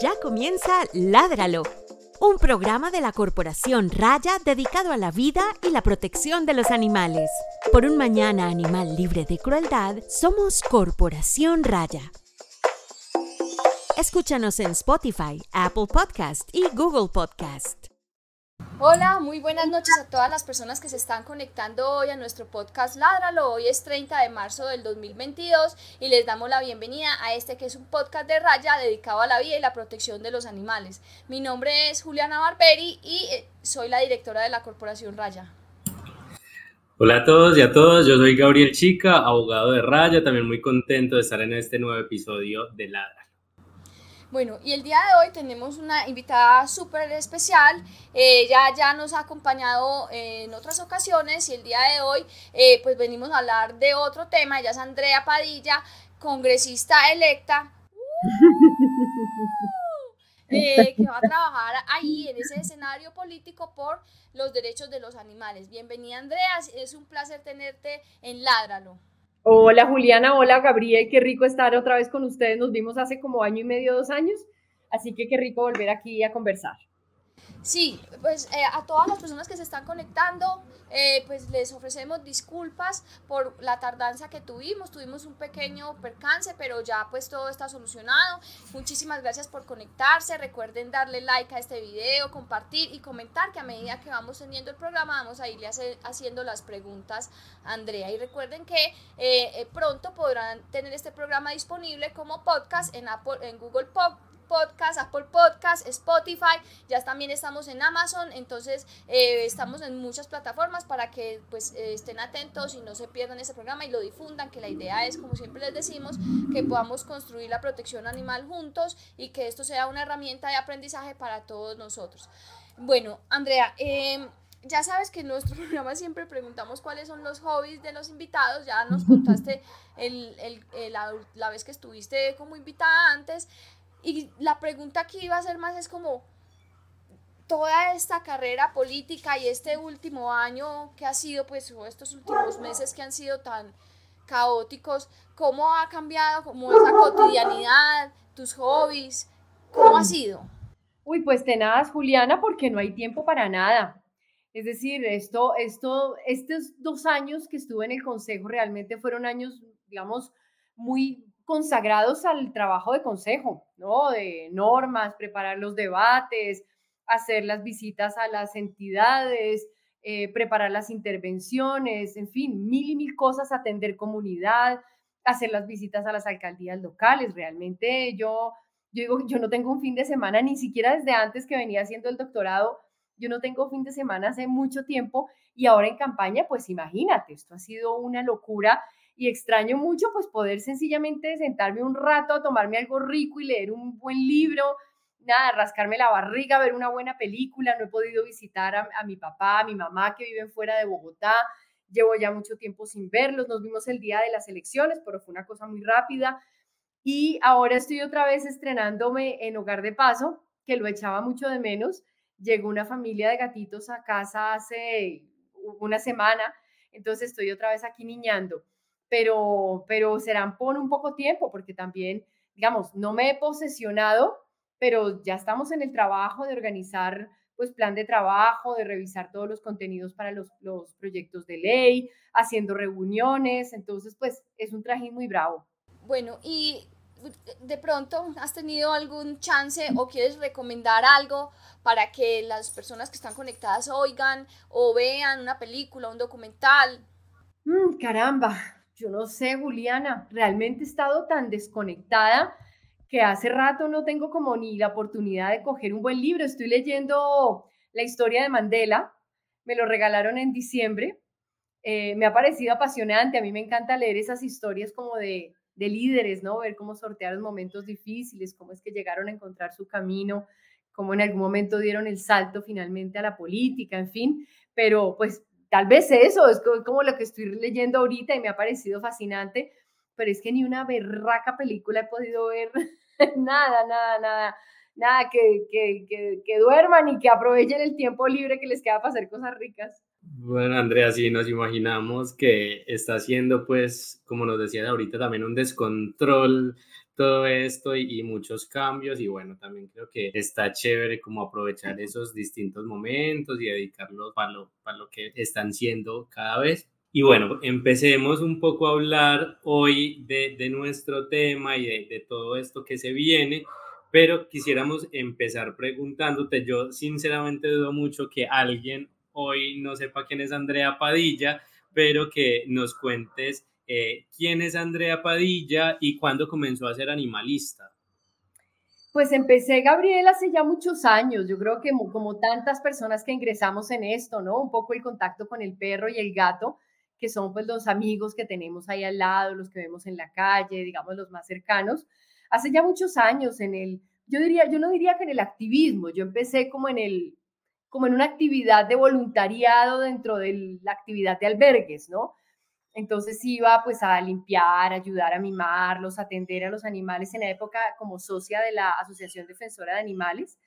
Ya comienza Ládralo, un programa de la Corporación Raya dedicado a la vida y la protección de los animales. Por un mañana animal libre de crueldad, somos Corporación Raya. Escúchanos en Spotify, Apple Podcast y Google Podcast. Hola, muy buenas noches a todas las personas que se están conectando hoy a nuestro podcast Ládralo. Hoy es 30 de marzo del 2022 y les damos la bienvenida a este que es un podcast de raya dedicado a la vida y la protección de los animales. Mi nombre es Juliana Barberi y eh, soy la directora de la Corporación Raya. Hola a todos y a todas, yo soy Gabriel Chica, abogado de Raya, también muy contento de estar en este nuevo episodio de Ladra. Bueno, y el día de hoy tenemos una invitada súper especial. Ella ya nos ha acompañado en otras ocasiones y el día de hoy eh, pues venimos a hablar de otro tema. Ella es Andrea Padilla, congresista electa. Eh, que va a trabajar ahí en ese escenario político por los derechos de los animales. Bienvenida Andrea, es un placer tenerte en Ládralo. Hola Juliana, hola Gabriel, qué rico estar otra vez con ustedes. Nos vimos hace como año y medio, dos años, así que qué rico volver aquí a conversar. Sí, pues eh, a todas las personas que se están conectando, eh, pues les ofrecemos disculpas por la tardanza que tuvimos. Tuvimos un pequeño percance, pero ya pues todo está solucionado. Muchísimas gracias por conectarse. Recuerden darle like a este video, compartir y comentar que a medida que vamos teniendo el programa vamos a irle haciendo las preguntas a Andrea. Y recuerden que eh, pronto podrán tener este programa disponible como podcast en, Apple, en Google Podcast Podcast, Apple Podcast, Spotify, ya también estamos en Amazon, entonces eh, estamos en muchas plataformas para que pues eh, estén atentos y no se pierdan ese programa y lo difundan, que la idea es, como siempre les decimos, que podamos construir la protección animal juntos y que esto sea una herramienta de aprendizaje para todos nosotros. Bueno, Andrea, em, ya sabes que en nuestro programa siempre preguntamos cuáles son los hobbies de los invitados. Ya nos contaste el, el, la, la, vez que estuviste como invitada antes. Y la pregunta que iba a hacer más es como, toda esta carrera política y este último año que ha sido, pues, o estos últimos meses que han sido tan caóticos, ¿cómo ha cambiado como esa cotidianidad, tus hobbies? ¿Cómo ha sido? Uy, pues tenaz, Juliana, porque no hay tiempo para nada. Es decir, esto, esto, estos dos años que estuve en el consejo realmente fueron años, digamos, muy consagrados al trabajo de consejo, ¿no? De normas, preparar los debates, hacer las visitas a las entidades, eh, preparar las intervenciones, en fin, mil y mil cosas, atender comunidad, hacer las visitas a las alcaldías locales. Realmente yo, yo digo, yo no tengo un fin de semana, ni siquiera desde antes que venía haciendo el doctorado, yo no tengo fin de semana hace mucho tiempo y ahora en campaña, pues imagínate, esto ha sido una locura y extraño mucho pues poder sencillamente sentarme un rato a tomarme algo rico y leer un buen libro, nada, rascarme la barriga, ver una buena película, no he podido visitar a, mi papá, a mi mamá que viven fuera de Bogotá, llevo ya mucho tiempo sin verlos, nos vimos el día de las elecciones, pero fue una cosa muy rápida. Y ahora estoy otra vez estrenándome en Hogar de Paso, que lo echaba mucho de menos, llegó una familia de gatitos a casa hace una semana, entonces estoy otra vez aquí niñando pero, pero serán por un poco tiempo, porque también, digamos, no me he posesionado, pero ya estamos en el trabajo de organizar pues plan de trabajo, de revisar todos los contenidos para los, los proyectos de ley, haciendo reuniones, entonces pues es un trajín muy bravo. Bueno, y de pronto has tenido algún chance o quieres recomendar algo para que las personas que están conectadas oigan o vean una película, un documental. Mm, caramba, yo no sé, Juliana, realmente he estado tan desconectada que hace rato no tengo como ni la oportunidad de coger un buen libro. Estoy leyendo la historia de Mandela, me lo regalaron en diciembre. Eh, me ha parecido apasionante, a mí me encanta leer esas historias como de, de líderes, ¿no? Ver cómo sortearon momentos difíciles, cómo es que llegaron a encontrar su camino, cómo en algún momento dieron el salto finalmente a la política, en fin, pero pues tal vez eso, es como lo que estoy leyendo ahorita y me ha parecido fascinante, pero es que ni una berraca película he podido ver, nada, nada, nada, nada, que, que, que, que, duerman y que aprovechen el tiempo libre que les queda para hacer cosas ricas. Bueno, Andrea, sí, nos imaginamos que está haciendo, pues, como nos decías ahorita, también un descontrol todo esto y, muchos cambios y bueno, también creo que está chévere como aprovechar esos distintos momentos y dedicarlos para lo, para lo que están siendo cada vez. Y bueno, empecemos un poco a hablar hoy de, nuestro tema y de, de todo esto que se viene pero quisiéramos empezar preguntándote, yo sinceramente dudo mucho que alguien hoy no sepa quién es Andrea Padilla, pero que nos cuentes eh, quién es Andrea Padilla y cuándo comenzó a ser animalista. Pues empecé, Gabriel, hace ya muchos años. Yo creo que como, tantas personas que ingresamos en esto, ¿no? Un poco el contacto con el perro y el gato, que son pues los amigos que tenemos ahí al lado, los que vemos en la calle, digamos los más cercanos. Hace ya muchos años en el, yo diría, yo no diría que en el activismo, yo empecé como en el, como en una actividad de voluntariado dentro de la actividad de albergues, ¿no? Entonces iba pues a limpiar, ayudar a mimarlos, atender a los animales en la época como socia de la Asociación Defensora de Animales.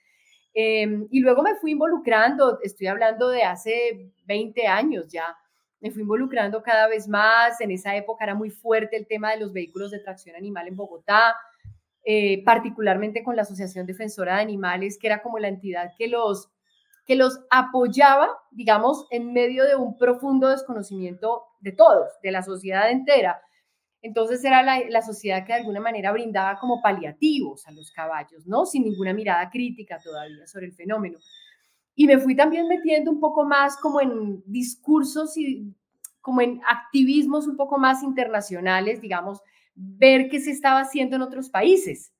Em, y luego me fui involucrando, estoy hablando de hace 20 años ya, me fui involucrando cada vez más. En esa época era muy fuerte el tema de los vehículos de tracción animal en Bogotá, eh, particularmente con la Asociación Defensora de Animales, que era como la entidad que los que los apoyaba, digamos, en medio de un profundo desconocimiento de todos, de la sociedad entera. Entonces era la, sociedad que de alguna manera brindaba como paliativos a los caballos, ¿no? Sin ninguna mirada crítica todavía sobre el fenómeno. Y me fui también metiendo un poco más como en discursos y como en activismos un poco más internacionales, digamos, ver qué se estaba haciendo en otros países,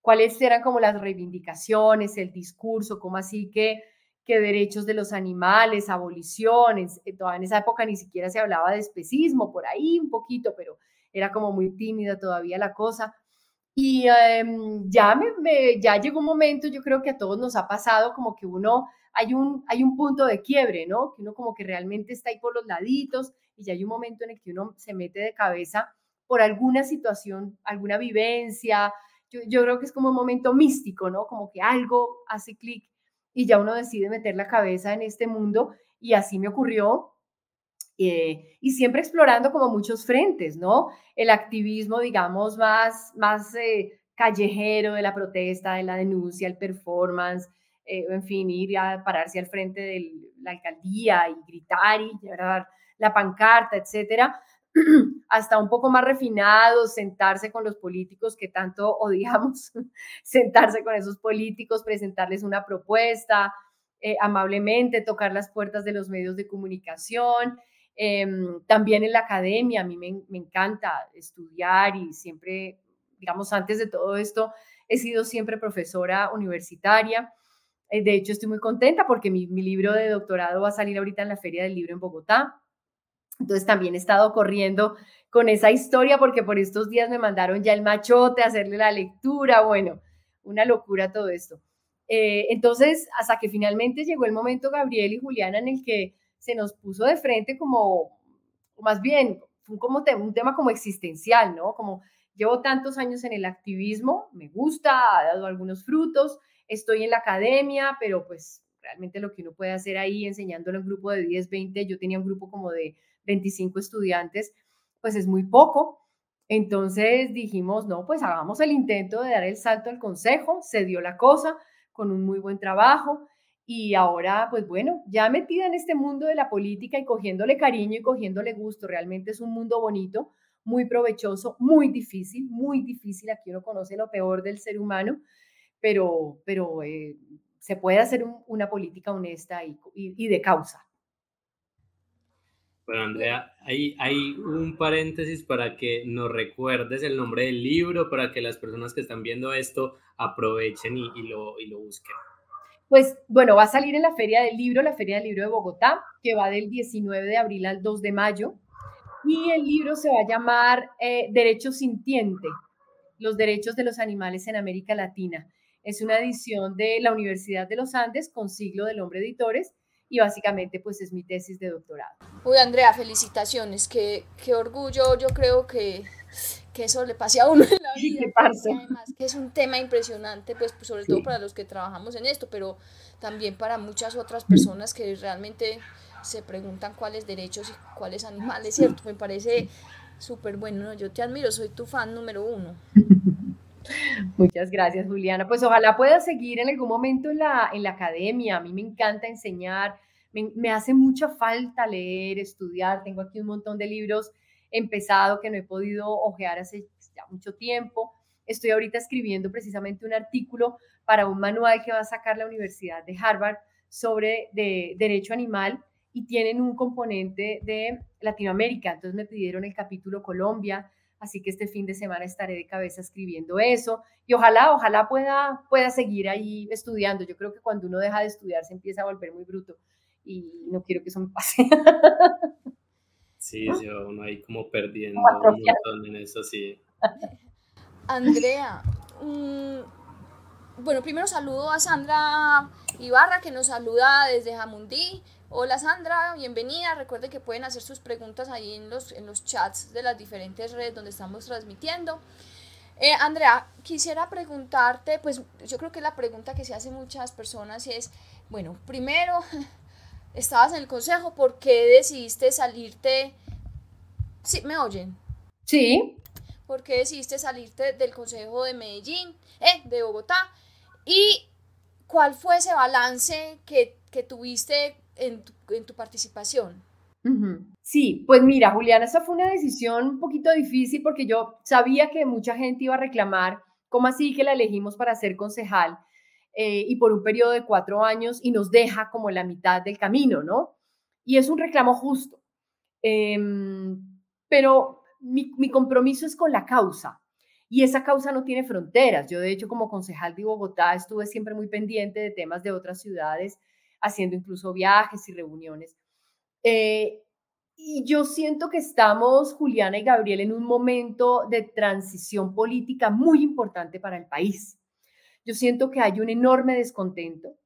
cuáles eran como las reivindicaciones, el discurso, como así que que derechos de los animales, aboliciones, eh, todavía en esa época ni siquiera se hablaba de especismo, por ahí un poquito, pero era como muy tímida todavía la cosa. Y em, ya, me, ya llegó un momento, yo creo que a todos nos ha pasado como que uno, hay un, hay un punto de quiebre, ¿no? Que uno como que realmente está ahí por los laditos y ya hay un momento en el que uno se mete de cabeza por alguna situación, alguna vivencia. Yo, yo creo que es como un momento místico, ¿no? Como que algo hace clic y ya uno decide meter la cabeza en este mundo y así me ocurrió. Eh, y siempre explorando como muchos frentes, ¿no? El activismo, digamos, más, más eh, callejero de la protesta, de la denuncia, el performance, eh, en fin, ir a pararse al frente de la alcaldía y gritar y llevar la pancarta, etcétera, hasta un poco más refinado, sentarse con los políticos que tanto odiamos, sentarse con esos políticos, presentarles una propuesta, eh, amablemente tocar las puertas de los medios de comunicación. Em, también en la academia, a mí me, encanta estudiar y siempre, digamos, antes de todo esto, he sido siempre profesora universitaria. Eh, de hecho, estoy muy contenta porque mi, mi libro de doctorado va a salir ahorita en la Feria del Libro en Bogotá. Entonces también he estado corriendo con esa historia porque por estos días me mandaron ya el machote a hacerle la lectura, bueno, una locura todo esto. Eh, entonces, hasta que finalmente llegó el momento, Gabriel y Juliana, en el que se nos puso de frente como, más bien, como un tema como existencial, ¿no? Como llevo tantos años en el activismo, me gusta, ha dado algunos frutos, estoy en la academia, pero pues realmente lo que uno puede hacer ahí enseñándole a un grupo de 10, 20, yo tenía un grupo como de 25 estudiantes, pues es muy poco. Entonces dijimos, no, pues hagamos el intento de dar el salto al consejo, se dio la cosa con un muy buen trabajo y ahora, pues bueno, ya metida en este mundo de la política y cogiéndole cariño y cogiéndole gusto, realmente es un mundo bonito, muy provechoso, muy difícil, muy difícil, aquí uno conoce lo peor del ser humano, pero, pero eh, se puede hacer una política honesta y de causa. Bueno, Andrea, hay, un paréntesis para que nos recuerdes el nombre del libro, para que las personas que están viendo esto aprovechen y, lo, y lo busquen. Pues bueno, va a salir en la Feria del Libro, la Feria del Libro de Bogotá, que va del 19 de abril al 2 de mayo. Y el libro se va a llamar eh, Derecho Sintiente, los derechos de los animales en América Latina. Es una edición de la Universidad de los Andes con Siglo del Hombre Editores y básicamente pues es mi tesis de doctorado. Uy, Andrea, felicitaciones, qué, qué orgullo, yo creo que, que eso le pase a uno en la vida. Además, que es un tema impresionante, pues, pues sobre todo para los que trabajamos en esto, pero también para muchas otras personas que realmente se preguntan cuáles derechos y cuáles animales, ¿cierto? Me parece súper bueno, yo te admiro, soy tu fan número uno. Muchas gracias, Juliana. Pues ojalá pueda seguir en algún momento en la, en la academia. A mí me encanta enseñar, me, hace mucha falta leer, estudiar. Tengo aquí un montón de libros empezados que no he podido ojear hace ya mucho tiempo. Estoy ahorita escribiendo precisamente un artículo para un manual que va a sacar la Universidad de Harvard sobre de derecho animal y tienen un componente de Latinoamérica. Entonces me pidieron el capítulo Colombia, así que este fin de semana estaré de cabeza escribiendo eso y ojalá, ojalá pueda, pueda seguir ahí estudiando. Yo creo que cuando uno deja de estudiar se empieza a volver muy bruto y no quiero que eso me pase. Sí, sí uno ahí como perdiendo un montón en eso, sí. Andrea, mm, bueno, primero saludo a Sandra Ibarra que nos saluda desde Jamundí. Hola Sandra, bienvenida. Recuerden que pueden hacer sus preguntas ahí en los, en los chats de las diferentes redes donde estamos transmitiendo. Eh, Andrea, quisiera preguntarte, pues yo creo que la pregunta que se hace muchas personas es, bueno, primero, estabas en el consejo, ¿por qué decidiste salirte? Sí, ¿me oyen? Sí. ¿Por qué decidiste salirte del consejo de Medellín, eh, de Bogotá? ¿Y cuál fue ese balance que, que tuviste en tu, participación. Sí, pues mira, Juliana, esa fue una decisión un poquito difícil porque yo sabía que mucha gente iba a reclamar, ¿cómo así que la elegimos para ser concejal? Eh, y por un periodo de cuatro años y nos deja como la mitad del camino, ¿no? Y es un reclamo justo. Em, pero mi, mi, compromiso es con la causa y esa causa no tiene fronteras. Yo, de hecho, como concejal de Bogotá, estuve siempre muy pendiente de temas de otras ciudades haciendo incluso viajes y reuniones. Eh, y yo siento que estamos, Juliana y Gabriel, en un momento de transición política muy importante para el país. Yo siento que hay un enorme descontento,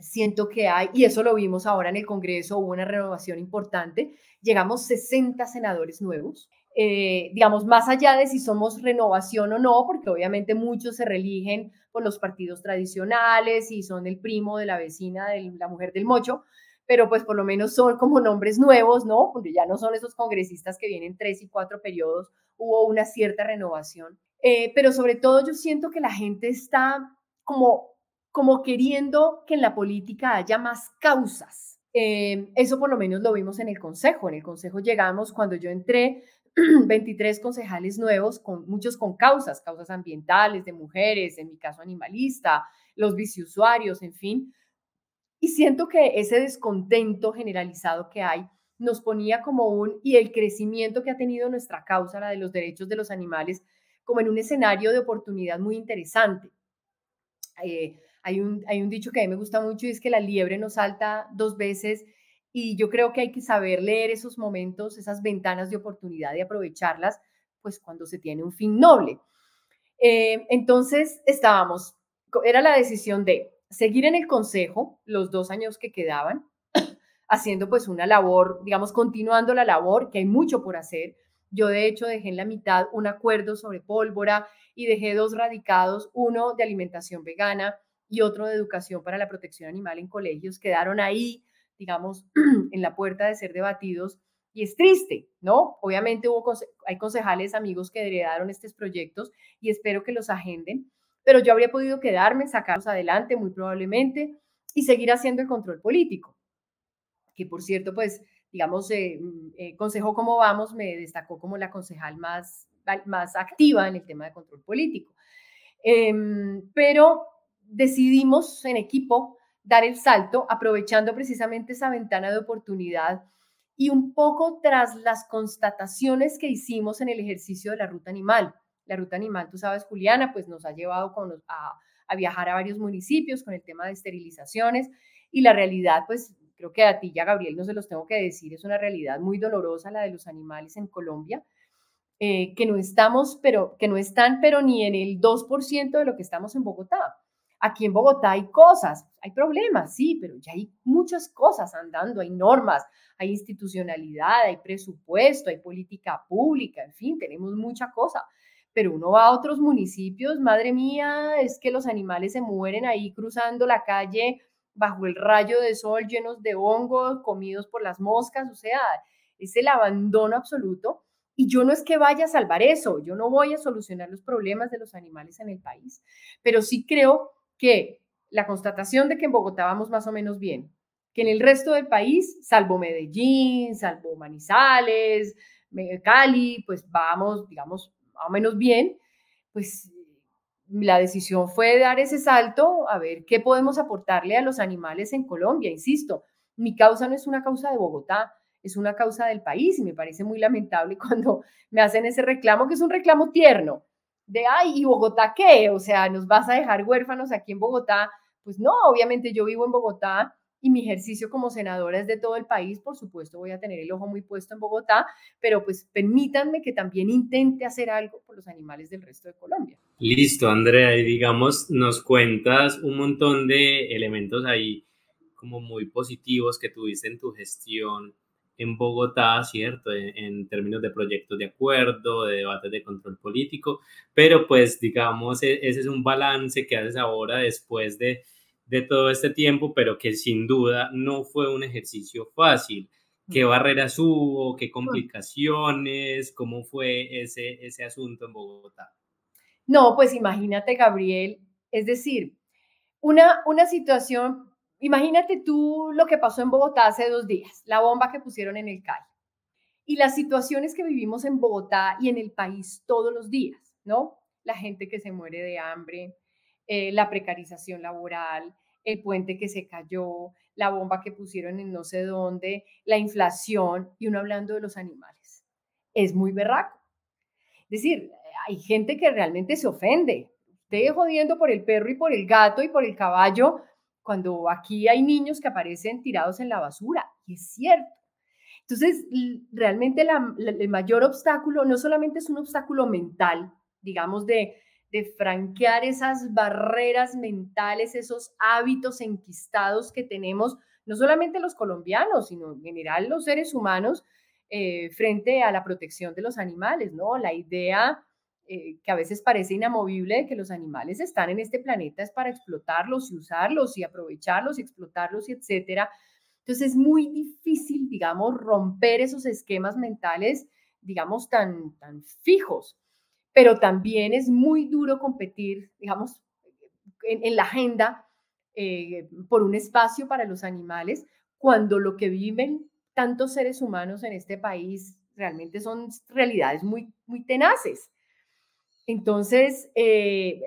siento que hay, y eso lo vimos ahora en el Congreso, hubo una renovación importante, llegamos 60 senadores nuevos, eh, digamos, más allá de si somos renovación o no, porque obviamente muchos se religen por los partidos tradicionales y son el primo de la vecina de la mujer del mocho, pero pues por lo menos son como nombres nuevos, ¿no? Porque ya no son esos congresistas que vienen tres y cuatro periodos, hubo una cierta renovación. Eh, pero sobre todo yo siento que la gente está como, como queriendo que en la política haya más causas. Eh, eso por lo menos lo vimos en el Consejo. En el Consejo llegamos, cuando yo entré, 23 concejales nuevos, con, muchos con causas, causas ambientales, de mujeres, en mi caso animalista, los biciusuarios, en fin. Y siento que ese descontento generalizado que hay nos ponía como un, y el crecimiento que ha tenido nuestra causa, la de los derechos de los animales, como en un escenario de oportunidad muy interesante. Eh, hay, un, hay un dicho que a mí me gusta mucho y es que la liebre no salta dos veces y yo creo que hay que saber leer esos momentos, esas ventanas de oportunidad y aprovecharlas, pues cuando se tiene un fin noble. Eh, entonces estábamos, era la decisión de seguir en el consejo los dos años que quedaban, haciendo pues una labor, digamos, continuando la labor, que hay mucho por hacer. Yo de hecho dejé en la mitad un acuerdo sobre pólvora y dejé dos radicados, uno de alimentación vegana y otro de educación para la protección animal en colegios. Quedaron ahí digamos, en la puerta de ser debatidos. Y es triste, ¿no? Obviamente hubo, hay concejales, amigos que heredaron estos proyectos y espero que los agenden, pero yo habría podido quedarme, sacarlos adelante muy probablemente y seguir haciendo el control político, que por cierto, pues, digamos, eh, eh, Consejo Cómo Vamos me destacó como la concejal más, más activa en el tema de control político. Em, pero decidimos en equipo dar el salto, aprovechando precisamente esa ventana de oportunidad y un poco tras las constataciones que hicimos en el ejercicio de la ruta animal. La ruta animal, tú sabes, Juliana, pues nos ha llevado a, viajar a varios municipios con el tema de esterilizaciones y la realidad, pues creo que a ti ya, Gabriel, no se los tengo que decir, es una realidad muy dolorosa la de los animales en Colombia. Eh, que no estamos, pero que no están, pero ni en el 2% de lo que estamos en Bogotá. Aquí en Bogotá hay cosas, hay problemas, sí, pero ya hay muchas cosas andando, hay normas, hay institucionalidad, hay presupuesto, hay política pública, en fin, tenemos mucha cosa. Pero uno va a otros municipios, madre mía, es que los animales se mueren ahí cruzando la calle bajo el rayo de sol llenos de hongos, comidos por las moscas, o sea, es el abandono absoluto. Y yo no es que vaya a salvar eso, yo no voy a solucionar los problemas de los animales en el país, pero sí creo que la constatación de que en Bogotá vamos más o menos bien, que en el resto del país, salvo Medellín, salvo Manizales, Cali, pues vamos, digamos, más o menos bien, pues la decisión fue dar ese salto a ver qué podemos aportarle a los animales en Colombia. Insisto, mi causa no es una causa de Bogotá, es una causa del país y me parece muy lamentable cuando me hacen ese reclamo, que es un reclamo tierno, de, ay, ¿y Bogotá qué? O sea, ¿nos vas a dejar huérfanos aquí en Bogotá? Pues no, obviamente yo vivo en Bogotá y mi ejercicio como senadora es de todo el país, por supuesto voy a tener el ojo muy puesto en Bogotá, pero pues permítanme que también intente hacer algo por los animales del resto de Colombia. Listo, Andrea, y digamos, nos cuentas un montón de elementos ahí como muy positivos que tuviste en tu gestión en Bogotá, ¿cierto? En, en, términos de proyectos de acuerdo, de debates de control político, pero pues digamos, e, ese es un balance que haces ahora después de de todo este tiempo, pero que sin duda no fue un ejercicio fácil. ¿Qué barreras hubo? ¿Qué complicaciones? ¿Cómo fue ese, ese asunto en Bogotá? No, pues imagínate, Gabriel, es decir, una, una situación, imagínate tú lo que pasó en Bogotá hace dos días, la bomba que pusieron en el CAI y las situaciones que vivimos en Bogotá y en el país todos los días, ¿no? La gente que se muere de hambre, eh, la precarización laboral, el puente que se cayó, la bomba que pusieron en no sé dónde, la inflación y uno hablando de los animales. Es muy berraco. Es decir, hay gente que realmente se ofende. Usted jodiendo por el perro y por el gato y por el caballo, cuando aquí hay niños que aparecen tirados en la basura. Y es cierto. Entonces, realmente el mayor obstáculo no solamente es un obstáculo mental, digamos, de, de franquear esas barreras mentales, esos hábitos enquistados que tenemos, no solamente los colombianos, sino en general los seres humanos, eh, frente a la protección de los animales, ¿no? La idea eh, que a veces parece inamovible de que los animales están en este planeta es para explotarlos y usarlos y aprovecharlos y explotarlos y etcétera. Entonces es muy difícil, digamos, romper esos esquemas mentales, digamos, tan, tan fijos pero también es muy duro competir, digamos, en, la agenda eh, por un espacio para los animales, cuando lo que viven tantos seres humanos en este país realmente son realidades muy, muy tenaces. Entonces, eh,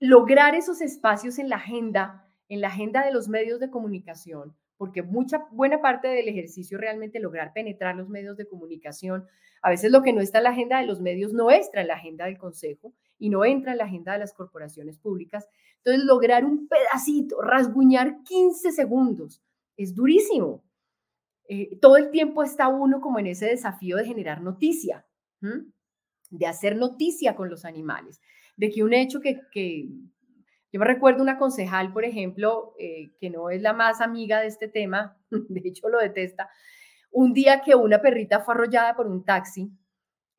lograr esos espacios en la agenda, en la agenda de los medios de comunicación, porque mucha buena parte del ejercicio realmente lograr penetrar los medios de comunicación. A veces lo que no está en la agenda de los medios no entra en la agenda del Consejo y no entra en la agenda de las corporaciones públicas. Entonces, lograr un pedacito, rasguñar 15 segundos, es durísimo. Eh, todo el tiempo está uno como en ese desafío de generar noticia, de hacer noticia con los animales, de que un hecho que, yo me recuerdo una concejal, por ejemplo, eh, que no es la más amiga de este tema, de hecho lo detesta, un día que una perrita fue arrollada por un taxi,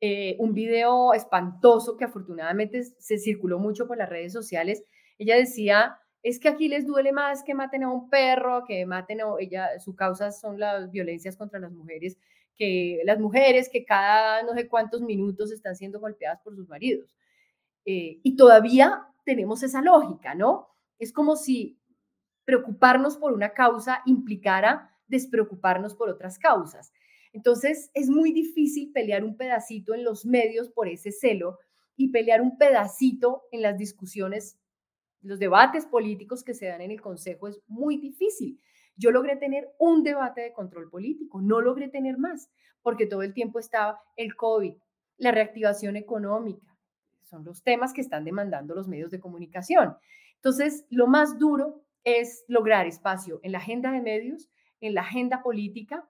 eh, un video espantoso que afortunadamente se circuló mucho por las redes sociales, ella decía, es que aquí les duele más que maten a un perro, que maten a ella, su causa son las violencias contra las mujeres, que las mujeres que cada no sé cuántos minutos están siendo golpeadas por sus maridos. Eh, y todavía tenemos esa lógica, ¿no? Es como si preocuparnos por una causa implicara despreocuparnos por otras causas. Entonces, es muy difícil pelear un pedacito en los medios por ese celo y pelear un pedacito en las discusiones, los debates políticos que se dan en el Consejo es muy difícil. Yo logré tener un debate de control político, no logré tener más, porque todo el tiempo estaba el COVID, la reactivación económica, son los temas que están demandando los medios de comunicación. Entonces, lo más duro es lograr espacio en la agenda de medios, en la agenda política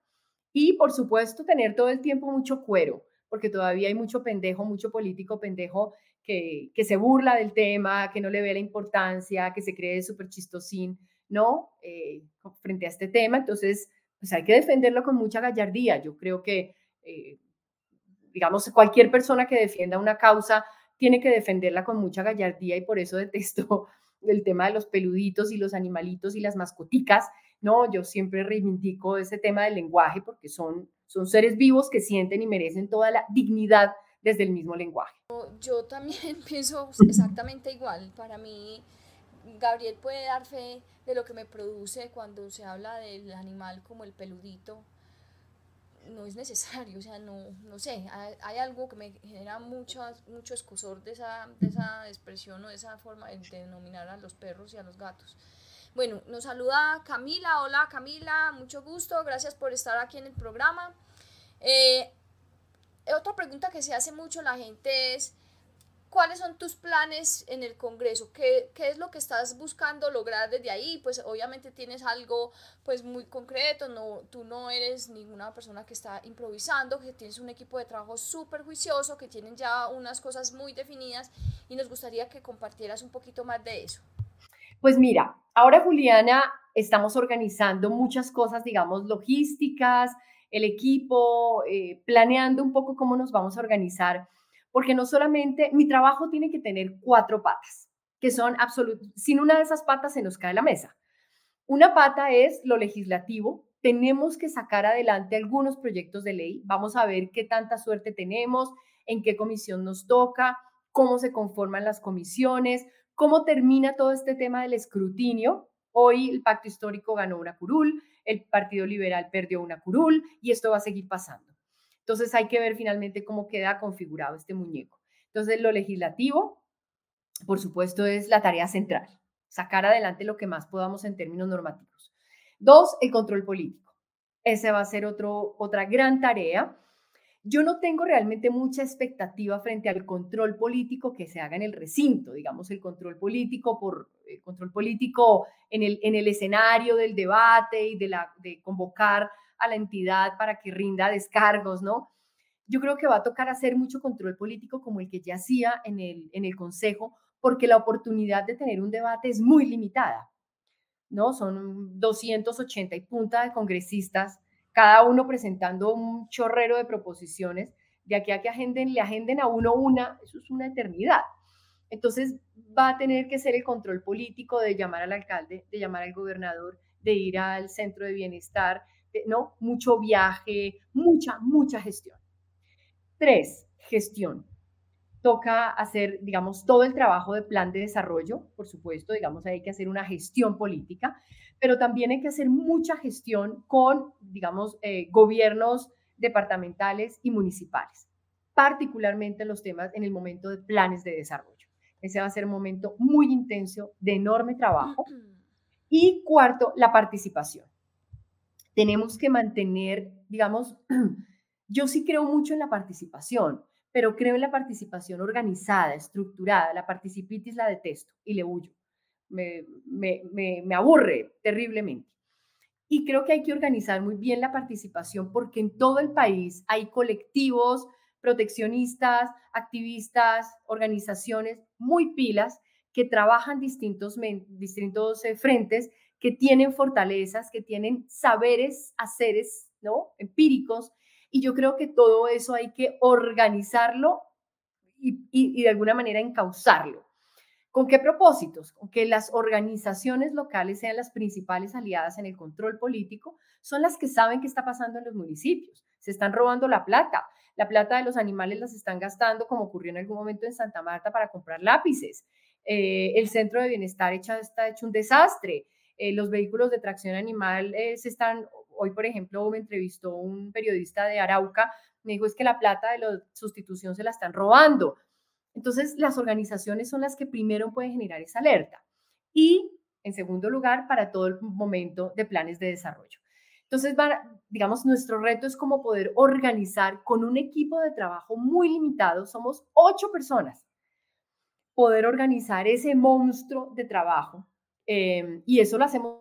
y, por supuesto, tener todo el tiempo mucho cuero, porque todavía hay mucho pendejo, mucho político pendejo que, que se burla del tema, que no le ve la importancia, que se cree súper chistosín, ¿no? Eh, frente a este tema. Entonces, pues hay que defenderlo con mucha gallardía. Yo creo que, eh, digamos, cualquier persona que defienda una causa tiene que defenderla con mucha gallardía y por eso detesto el tema de los peluditos y los animalitos y las mascoticas. No, yo siempre reivindico ese tema del lenguaje porque son, Son seres vivos que sienten y merecen toda la dignidad desde el mismo lenguaje. Yo también pienso exactamente igual. Para mí, Gabriel puede dar fe de lo que me produce cuando se habla del animal como el peludito. No es necesario, o sea, no, no sé, hay, algo que me genera mucho, mucho escosor de esa, de esa expresión o de esa forma de denominar a los perros y a los gatos. Bueno, nos saluda Camila. Hola Camila, mucho gusto. Gracias por estar aquí en el programa. Eh, otra pregunta que se hace mucho la gente es, ¿cuáles son tus planes en el Congreso? ¿Qué, ¿Qué, es lo que estás buscando lograr desde ahí? Pues obviamente tienes algo pues muy concreto, no, tú no eres ninguna persona que está improvisando, que tienes un equipo de trabajo súper juicioso, que tienen ya unas cosas muy definidas y nos gustaría que compartieras un poquito más de eso. Pues mira, ahora Juliana, estamos organizando muchas cosas, digamos, logísticas, el equipo, eh, planeando un poco cómo nos vamos a organizar porque no solamente mi trabajo tiene que tener cuatro patas, que son absolutas, sin una de esas patas se nos cae la mesa. Una pata es lo legislativo, tenemos que sacar adelante algunos proyectos de ley, vamos a ver qué tanta suerte tenemos, en qué comisión nos toca, cómo se conforman las comisiones, cómo termina todo este tema del escrutinio. Hoy el pacto histórico ganó una curul, el Partido Liberal perdió una curul y esto va a seguir pasando. Entonces hay que ver finalmente cómo queda configurado este muñeco. Entonces lo legislativo, por supuesto, es la tarea central, sacar adelante lo que más podamos en términos normativos. Dos, el control político. Ese va a ser otro, otra gran tarea. Yo no tengo realmente mucha expectativa frente al control político que se haga en el recinto, digamos, el control político por control político en el, en el escenario del debate y de, la, de convocar a la entidad para que rinda descargos, ¿no? Yo creo que va a tocar hacer mucho control político como el que ya hacía en el, en el Consejo, porque la oportunidad de tener un debate es muy limitada, ¿no? Son 280 y punta de congresistas, cada uno presentando un chorrero de proposiciones, de aquí a que agenden, le agenden a uno una, eso es una eternidad. Entonces va a tener que ser el control político de llamar al alcalde, de llamar al gobernador, de ir al centro de bienestar, ¿no? Mucho viaje, mucha, mucha gestión. Tres, gestión. Toca hacer, digamos, todo el trabajo de plan de desarrollo, por supuesto, digamos, hay que hacer una gestión política, pero también hay que hacer mucha gestión con, digamos, eh, gobiernos departamentales y municipales, particularmente en los temas en el momento de planes de desarrollo. Ese va a ser un momento muy intenso, de enorme trabajo. Y cuarto, la participación tenemos que mantener, digamos, yo sí creo mucho en la participación, pero creo en la participación organizada, estructurada. La participitis la detesto y le huyo. Me, me, me, aburre terriblemente. Y creo que hay que organizar muy bien la participación porque en todo el país hay colectivos, proteccionistas, activistas, organizaciones muy pilas que trabajan distintos, distintos eh, frentes que tienen fortalezas, que tienen saberes, haceres, ¿no? Empíricos. Y yo creo que todo eso hay que organizarlo y, y, de alguna manera encauzarlo. ¿Con qué propósitos? Con que las organizaciones locales sean las principales aliadas en el control político, son las que saben qué está pasando en los municipios. Se están robando la plata. La plata de los animales las están gastando, como ocurrió en algún momento en Santa Marta, para comprar lápices. Eh, el centro de bienestar está hecho un desastre. Eh, los vehículos de tracción animal eh, se están, hoy por ejemplo me entrevistó un periodista de Arauca, me dijo es que la plata de la sustitución se la están robando. Entonces las organizaciones son las que primero pueden generar esa alerta. Y en segundo lugar, para todo el momento de planes de desarrollo. Entonces, digamos, nuestro reto es como poder organizar con un equipo de trabajo muy limitado, somos ocho personas, poder organizar ese monstruo de trabajo Em, y eso lo hacemos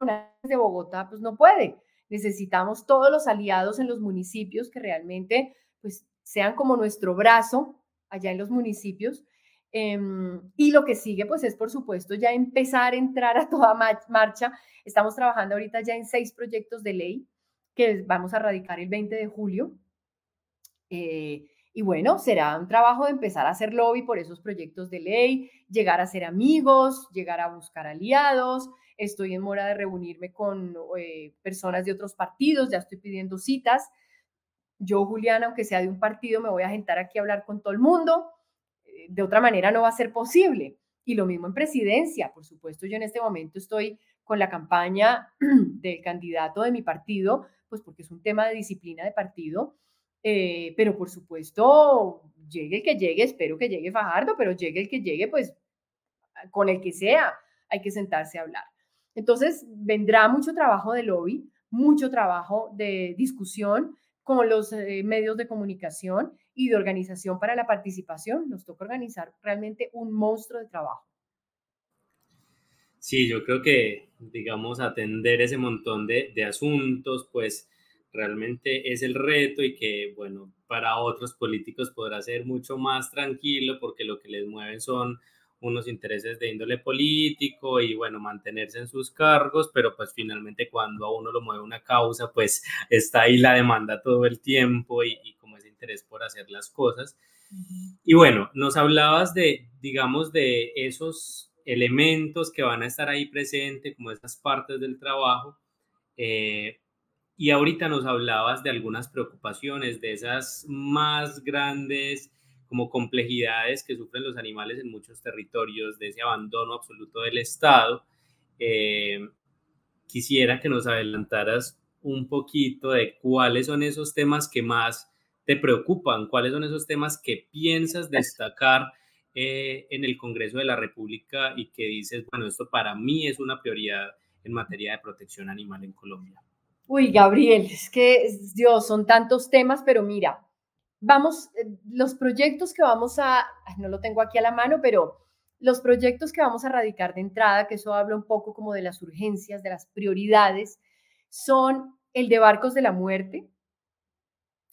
de Bogotá, pues no puede. Necesitamos todos los aliados en los municipios que realmente pues, sean como nuestro brazo allá en los municipios. Em, y lo que sigue, pues es por supuesto ya empezar a entrar a toda marcha. Estamos trabajando ahorita ya en seis proyectos de ley que vamos a radicar el 20 de julio. Eh, Y bueno, será un trabajo de empezar a hacer lobby por esos proyectos de ley, llegar a ser amigos, llegar a buscar aliados. Estoy en mora de reunirme con eh, personas de otros partidos, ya estoy pidiendo citas. Yo, Juliana, aunque sea de un partido, me voy a sentar aquí a hablar con todo el mundo. Eh, de otra manera no va a ser posible. Y lo mismo en presidencia, por supuesto, yo en este momento estoy con la campaña del candidato de mi partido, pues porque es un tema de disciplina de partido, eh, pero por supuesto, llegue el que llegue, espero que llegue Fajardo, pero llegue el que llegue, pues con el que sea, hay que sentarse a hablar. Entonces, vendrá mucho trabajo de lobby, mucho trabajo de discusión con los eh, medios de comunicación y de organización para la participación. Nos toca organizar realmente un monstruo de trabajo. Sí, yo creo que, digamos, atender ese montón de, de asuntos, pues realmente es el reto y que, bueno, para otros políticos podrá ser mucho más tranquilo porque lo que les mueven son unos intereses de índole político y bueno, mantenerse en sus cargos, pero pues finalmente cuando a uno lo mueve una causa, pues está ahí la demanda todo el tiempo y, como ese interés por hacer las cosas. Y bueno, nos hablabas de, digamos, de esos elementos que van a estar ahí presentes, como esas partes del trabajo, eh, y ahorita nos hablabas de algunas preocupaciones, de esas más grandes como complejidades que sufren los animales en muchos territorios, de ese abandono absoluto del Estado. Eh, quisiera que nos adelantaras un poquito de cuáles son esos temas que más te preocupan, cuáles son esos temas que piensas destacar eh, en el Congreso de la República y que dices, bueno, esto para mí es una prioridad en materia de protección animal en Colombia. Uy, Gabriel, es que, Dios, son tantos temas, pero mira, vamos, eh, los proyectos que vamos a, no lo tengo aquí a la mano, pero los proyectos que vamos a radicar de entrada, que eso habla un poco como de las urgencias, de las prioridades, son el de barcos de la muerte,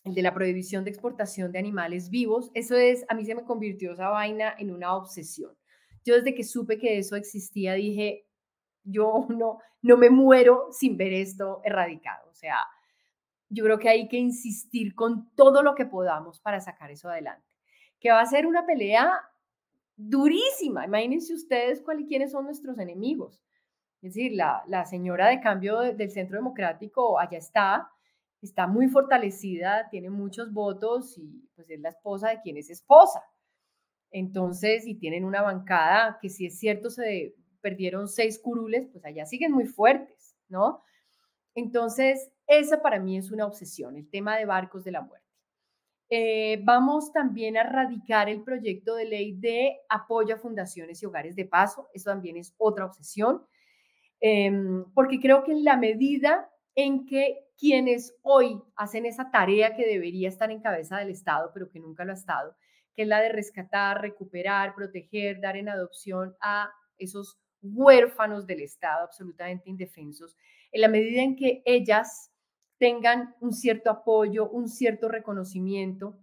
el de la prohibición de exportación de animales vivos. Eso es, a mí se me convirtió esa vaina en una obsesión. Yo desde que supe que eso existía dije, yo no, no me muero sin ver esto erradicado. O sea, yo creo que hay que insistir con todo lo que podamos para sacar eso adelante. Que va a ser una pelea durísima. Imagínense ustedes cuáles quiénes son nuestros enemigos. Es decir, la, la señora de cambio del Centro Democrático allá está, está muy fortalecida, tiene muchos votos y pues es la esposa de quien es esposa. Entonces, y tienen una bancada que si es cierto se perdieron seis curules, pues allá siguen muy fuertes, ¿no? Entonces, esa para mí es una obsesión, el tema de barcos de la muerte. Eh, vamos también a radicar el proyecto de ley de apoyo a fundaciones y hogares de paso. Eso también es otra obsesión, em, porque creo que en la medida en que quienes hoy hacen esa tarea que debería estar en cabeza del Estado, pero que nunca lo ha estado, que es la de rescatar, recuperar, proteger, dar en adopción a esos huérfanos del Estado, absolutamente indefensos, en la medida en que ellas tengan un cierto apoyo, un cierto reconocimiento,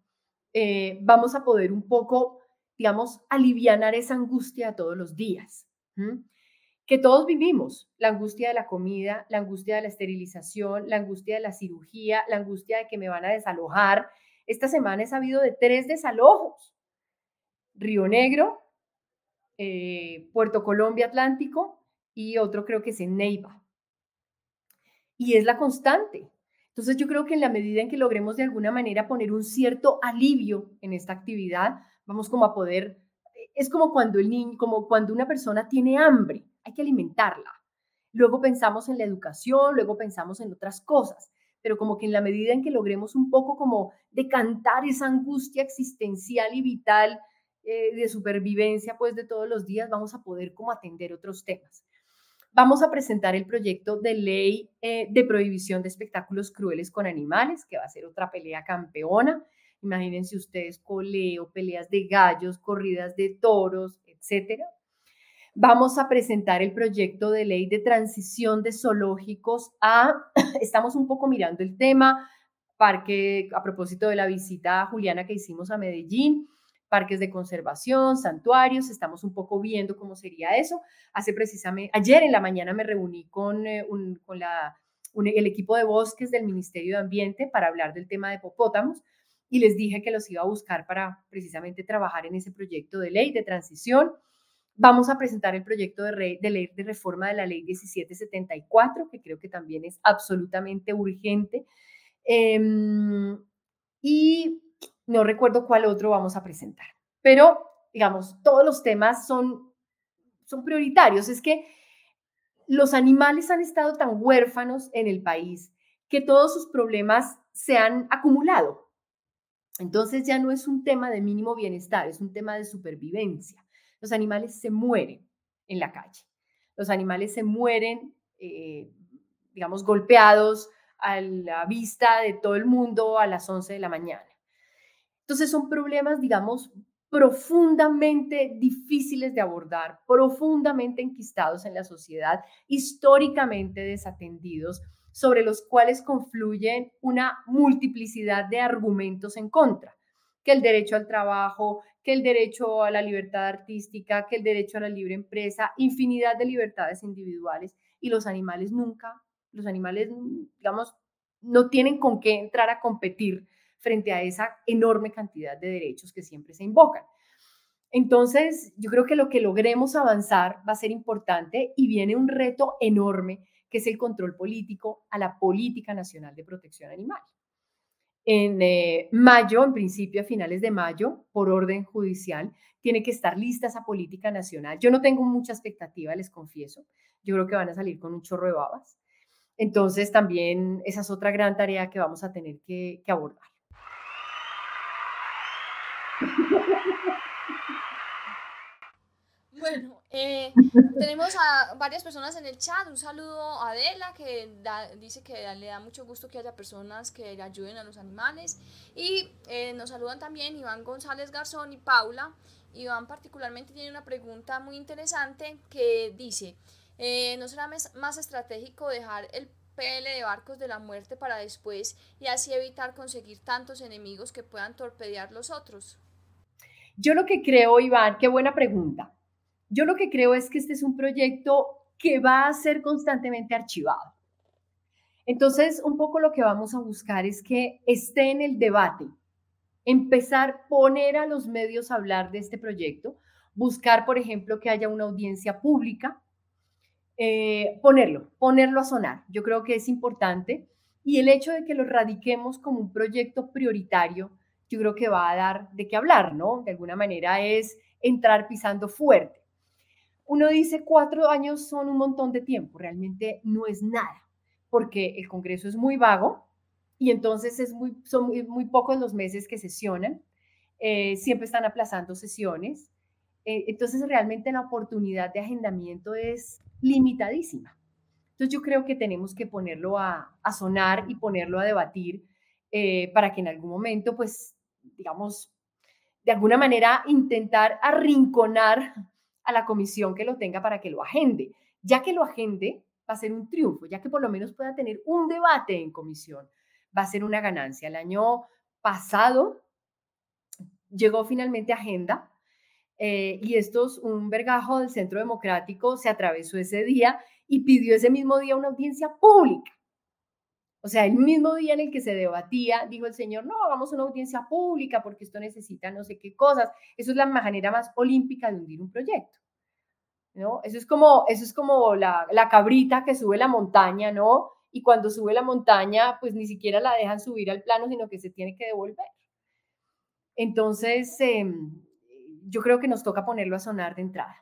eh, vamos a poder un poco, digamos, aliviar esa angustia todos los días. Que todos vivimos, la angustia de la comida, la angustia de la esterilización, la angustia de la cirugía, la angustia de que me van a desalojar. Esta semana he sabido de tres desalojos. Río Negro, eh, Puerto Colombia Atlántico y otro creo que es en Neiva. Y es la constante. Entonces yo creo que en la medida en que logremos de alguna manera poner un cierto alivio en esta actividad, vamos como a poder, es como cuando el niño, como cuando una persona tiene hambre, hay que alimentarla. Luego pensamos en la educación, luego pensamos en otras cosas, pero como que en la medida en que logremos un poco como decantar esa angustia existencial y vital eh, de supervivencia pues de todos los días, vamos a poder como atender otros temas. Vamos a presentar el proyecto de ley eh, de prohibición de espectáculos crueles con animales, que va a ser otra pelea campeona. Imagínense ustedes coleo, peleas de gallos, corridas de toros, etcétera. Vamos a presentar el proyecto de ley de transición de zoológicos a, estamos un poco mirando el tema, parque, a propósito de la visita a Juliana que hicimos a Medellín, parques de conservación, santuarios, estamos un poco viendo cómo sería eso. Hace precisamente, ayer en la mañana me reuní con, eh, el equipo de bosques del Ministerio de Ambiente para hablar del tema de popótamos y les dije que los iba a buscar para precisamente trabajar en ese proyecto de ley de transición. Vamos a presentar el proyecto de, ley de reforma de la ley 1774, que creo que también es absolutamente urgente. Em, y no recuerdo cuál otro vamos a presentar. Pero, digamos, todos los temas son, son prioritarios. Es que los animales han estado tan huérfanos en el país que todos sus problemas se han acumulado. Entonces ya no es un tema de mínimo bienestar, es un tema de supervivencia. Los animales se mueren en la calle. Los animales se mueren, eh, digamos, golpeados a la vista de todo el mundo a las 11 de la mañana. Entonces son problemas, digamos, profundamente difíciles de abordar, profundamente enquistados en la sociedad, históricamente desatendidos sobre los cuales confluyen una multiplicidad de argumentos en contra, que el derecho al trabajo, que el derecho a la libertad artística, que el derecho a la libre empresa, infinidad de libertades individuales y los animales nunca, los animales, digamos, no tienen con qué entrar a competir frente a esa enorme cantidad de derechos que siempre se invocan. Entonces, yo creo que lo que logremos avanzar va a ser importante y viene un reto enorme que es el control político a la Política Nacional de Protección Animal. En eh, mayo, en principio a finales de mayo, por orden judicial, tiene que estar lista esa política nacional. Yo no tengo mucha expectativa, les confieso. Yo creo que van a salir con un chorro de babas. Entonces, también esa es otra gran tarea que vamos a tener que abordar. Bueno, eh, tenemos a varias personas en el chat. Un saludo a Adela, que dice que le da mucho gusto que haya personas que le ayuden a los animales. Y eh, nos saludan también Iván González Garzón y Paula. Iván particularmente tiene una pregunta muy interesante que dice, eh, ¿no será más estratégico dejar el PL de barcos de la muerte para después y así evitar conseguir tantos enemigos que puedan torpedear los otros? Yo lo que creo, Iván, qué buena pregunta. Yo lo que creo es que este es un proyecto que va a ser constantemente archivado. Entonces, un poco lo que vamos a buscar es que esté en el debate, empezar, poner a los medios a hablar de este proyecto, buscar, por ejemplo, que haya una audiencia pública, eh, ponerlo, ponerlo a sonar. Yo creo que es importante. Y el hecho de que lo radiquemos como un proyecto prioritario, yo creo que va a dar de qué hablar, ¿no? De alguna manera es entrar pisando fuerte uno dice cuatro años son un montón de tiempo, realmente no es nada, porque el Congreso es muy vago y entonces es muy, son muy, pocos los meses que sesionan, eh, siempre están aplazando sesiones, eh, entonces realmente la oportunidad de agendamiento es limitadísima. Entonces yo creo que tenemos que ponerlo a, sonar y ponerlo a debatir eh, para que en algún momento, pues, digamos, de alguna manera intentar arrinconar a la comisión que lo tenga para que lo agende. Ya que lo agende, va a ser un triunfo, ya que por lo menos pueda tener un debate en comisión, va a ser una ganancia. El año pasado llegó finalmente agenda eh, y estos, un vergajo del Centro Democrático se atravesó ese día y pidió ese mismo día una audiencia pública. O sea, el mismo día en el que se debatía, dijo el señor, no, hagamos una audiencia pública porque esto necesita no sé qué cosas. Eso es la manera más olímpica de hundir un proyecto. ¿no? Eso es como, eso es como la, la cabrita que sube la montaña, ¿no? Y cuando sube la montaña, pues ni siquiera la dejan subir al plano, sino que se tiene que devolver. Entonces, em, yo creo que nos toca ponerlo a sonar de entrada.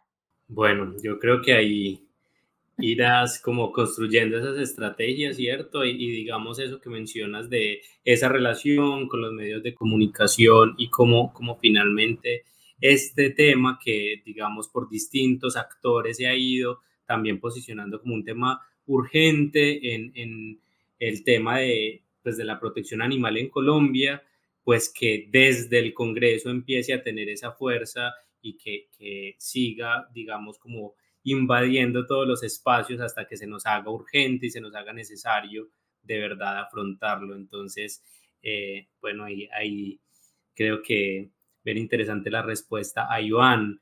Bueno, yo creo que ahí irás como construyendo esas estrategias, ¿cierto? Y, digamos eso que mencionas de esa relación con los medios de comunicación y cómo, cómo finalmente este tema que, digamos, por distintos actores se ha ido también posicionando como un tema urgente en, en el tema de, pues, de la protección animal en Colombia, pues que desde el Congreso empiece a tener esa fuerza y que, que siga, digamos, como invadiendo todos los espacios hasta que se nos haga urgente y se nos haga necesario de verdad afrontarlo. Entonces, eh, bueno, ahí, creo que ver interesante la respuesta a Iván.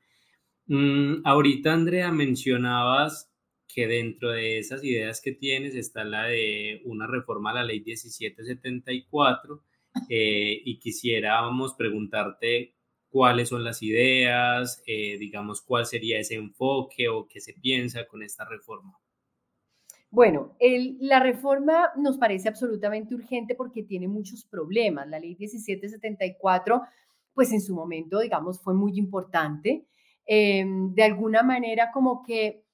Mm, ahorita, Andrea, mencionabas que dentro de esas ideas que tienes está la de una reforma a la ley 1774 eh, y quisiéramos preguntarte cuáles son las ideas, eh, digamos, cuál sería ese enfoque o qué se piensa con esta reforma. Bueno, la reforma nos parece absolutamente urgente porque tiene muchos problemas. La ley 1774, pues en su momento, digamos, fue muy importante. Em, de alguna manera como que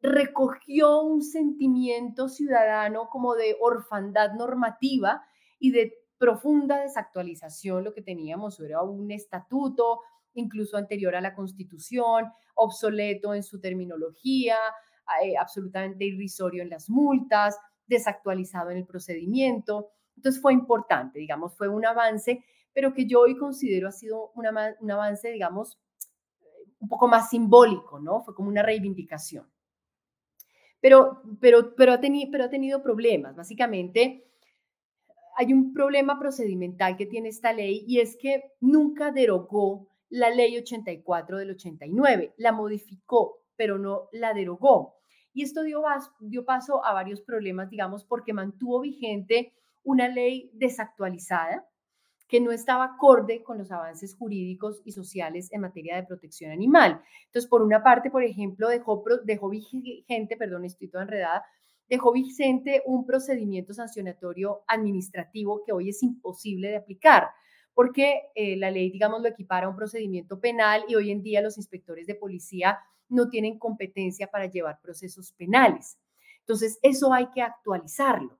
recogió un sentimiento ciudadano como de orfandad normativa y de profunda desactualización. Lo que teníamos era un estatuto, incluso anterior a la constitución, obsoleto en su terminología, eh, absolutamente irrisorio en las multas, desactualizado en el procedimiento. Entonces fue importante, digamos, fue un avance, pero que yo hoy considero ha sido un avance, digamos, un poco más simbólico, ¿no? Fue como una reivindicación. Pero, pero, pero, ha, tenido, pero ha tenido problemas. Básicamente, hay un problema procedimental que tiene esta ley y es que nunca derogó la ley 84 del 89, la modificó, pero no la derogó. Y esto dio, paso a varios problemas, digamos, porque mantuvo vigente una ley desactualizada que no estaba acorde con los avances jurídicos y sociales en materia de protección animal. Entonces, por una parte, por ejemplo, dejó, dejó vigente, perdón, estoy toda enredada, dejó vigente un procedimiento sancionatorio administrativo que hoy es imposible de aplicar, porque eh, la ley, digamos, lo equipara a un procedimiento penal y hoy en día los inspectores de policía no tienen competencia para llevar procesos penales. Entonces, eso hay que actualizarlo.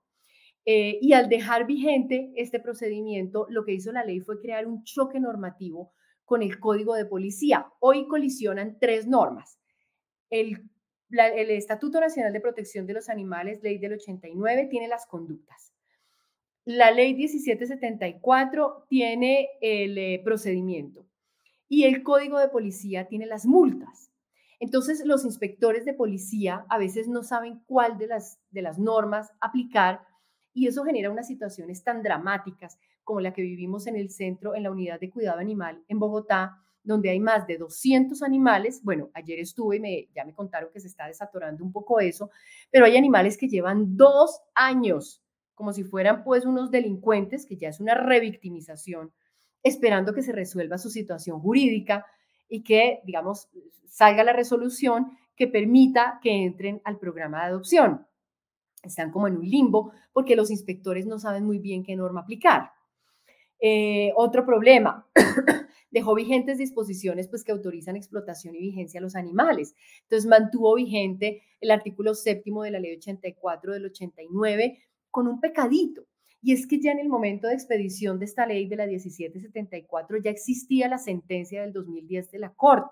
Eh, y al dejar vigente este procedimiento, lo que hizo la ley fue crear un choque normativo con el Código de Policía. Hoy colisionan tres normas. El, el Estatuto Nacional de Protección de los Animales, ley del 89, tiene las conductas. La ley 1774 tiene el eh, procedimiento y el Código de Policía tiene las multas. Entonces, los inspectores de policía a veces no saben cuál de las, de las normas aplicar y eso genera unas situaciones tan dramáticas como la que vivimos en el centro, en la unidad de cuidado animal en Bogotá, donde hay más de 200 animales. Bueno, ayer estuve y me, ya me contaron que se está desatorando un poco eso, pero hay animales que llevan dos años, como si fueran pues unos delincuentes, que ya es una revictimización, esperando que se resuelva su situación jurídica y que, digamos, salga la resolución que permita que entren al programa de adopción. Están como en un limbo porque los inspectores no saben muy bien qué norma aplicar. Eh, otro problema, dejó vigentes disposiciones pues, que autorizan explotación y vigencia a los animales. Entonces mantuvo vigente el artículo séptimo de la ley 84 del 89 con un pecadito y es que ya en el momento de expedición de esta ley de la 1774 ya existía la sentencia del 2010 de la Corte,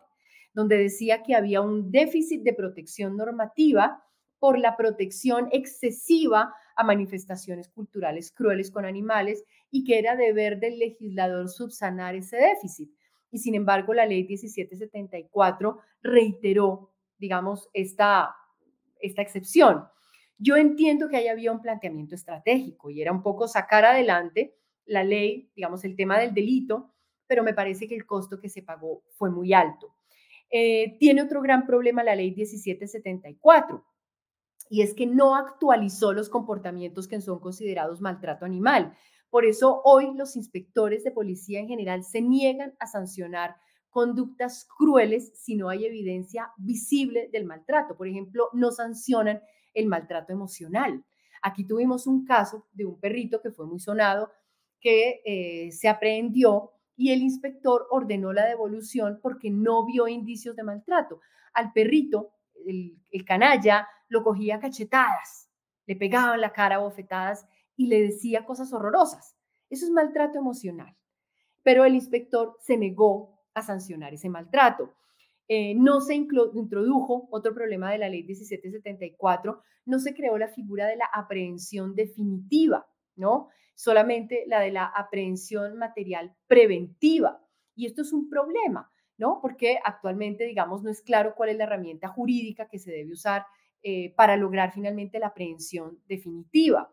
donde decía que había un déficit de protección normativa por la protección excesiva a manifestaciones culturales crueles con animales y que era deber del legislador subsanar ese déficit. Y sin embargo, la ley 1774 reiteró, digamos, esta, esta excepción. Yo entiendo que ahí había un planteamiento estratégico y era un poco sacar adelante la ley, digamos, el tema del delito, pero me parece que el costo que se pagó fue muy alto. Eh, tiene otro gran problema la ley 1774 y es que no actualizó los comportamientos que son considerados maltrato animal. Por eso hoy los inspectores de policía en general se niegan a sancionar conductas crueles si no hay evidencia visible del maltrato. Por ejemplo, no sancionan el maltrato emocional. Aquí tuvimos un caso de un perrito que fue muy sonado, que eh, se aprehendió y el inspector ordenó la devolución porque no vio indicios de maltrato. Al perrito, el, el canalla, lo cogía cachetadas, le pegaba en la cara bofetadas y le decía cosas horrorosas. Eso es maltrato emocional. Pero el inspector se negó a sancionar ese maltrato. Eh, no se introdujo, otro problema de la ley 1774, no se creó la figura de la aprehensión definitiva, ¿no? Solamente la de la aprehensión material preventiva. Y esto es un problema, ¿no? Porque actualmente, digamos, no es claro cuál es la herramienta jurídica que se debe usar eh, para lograr finalmente la aprehensión definitiva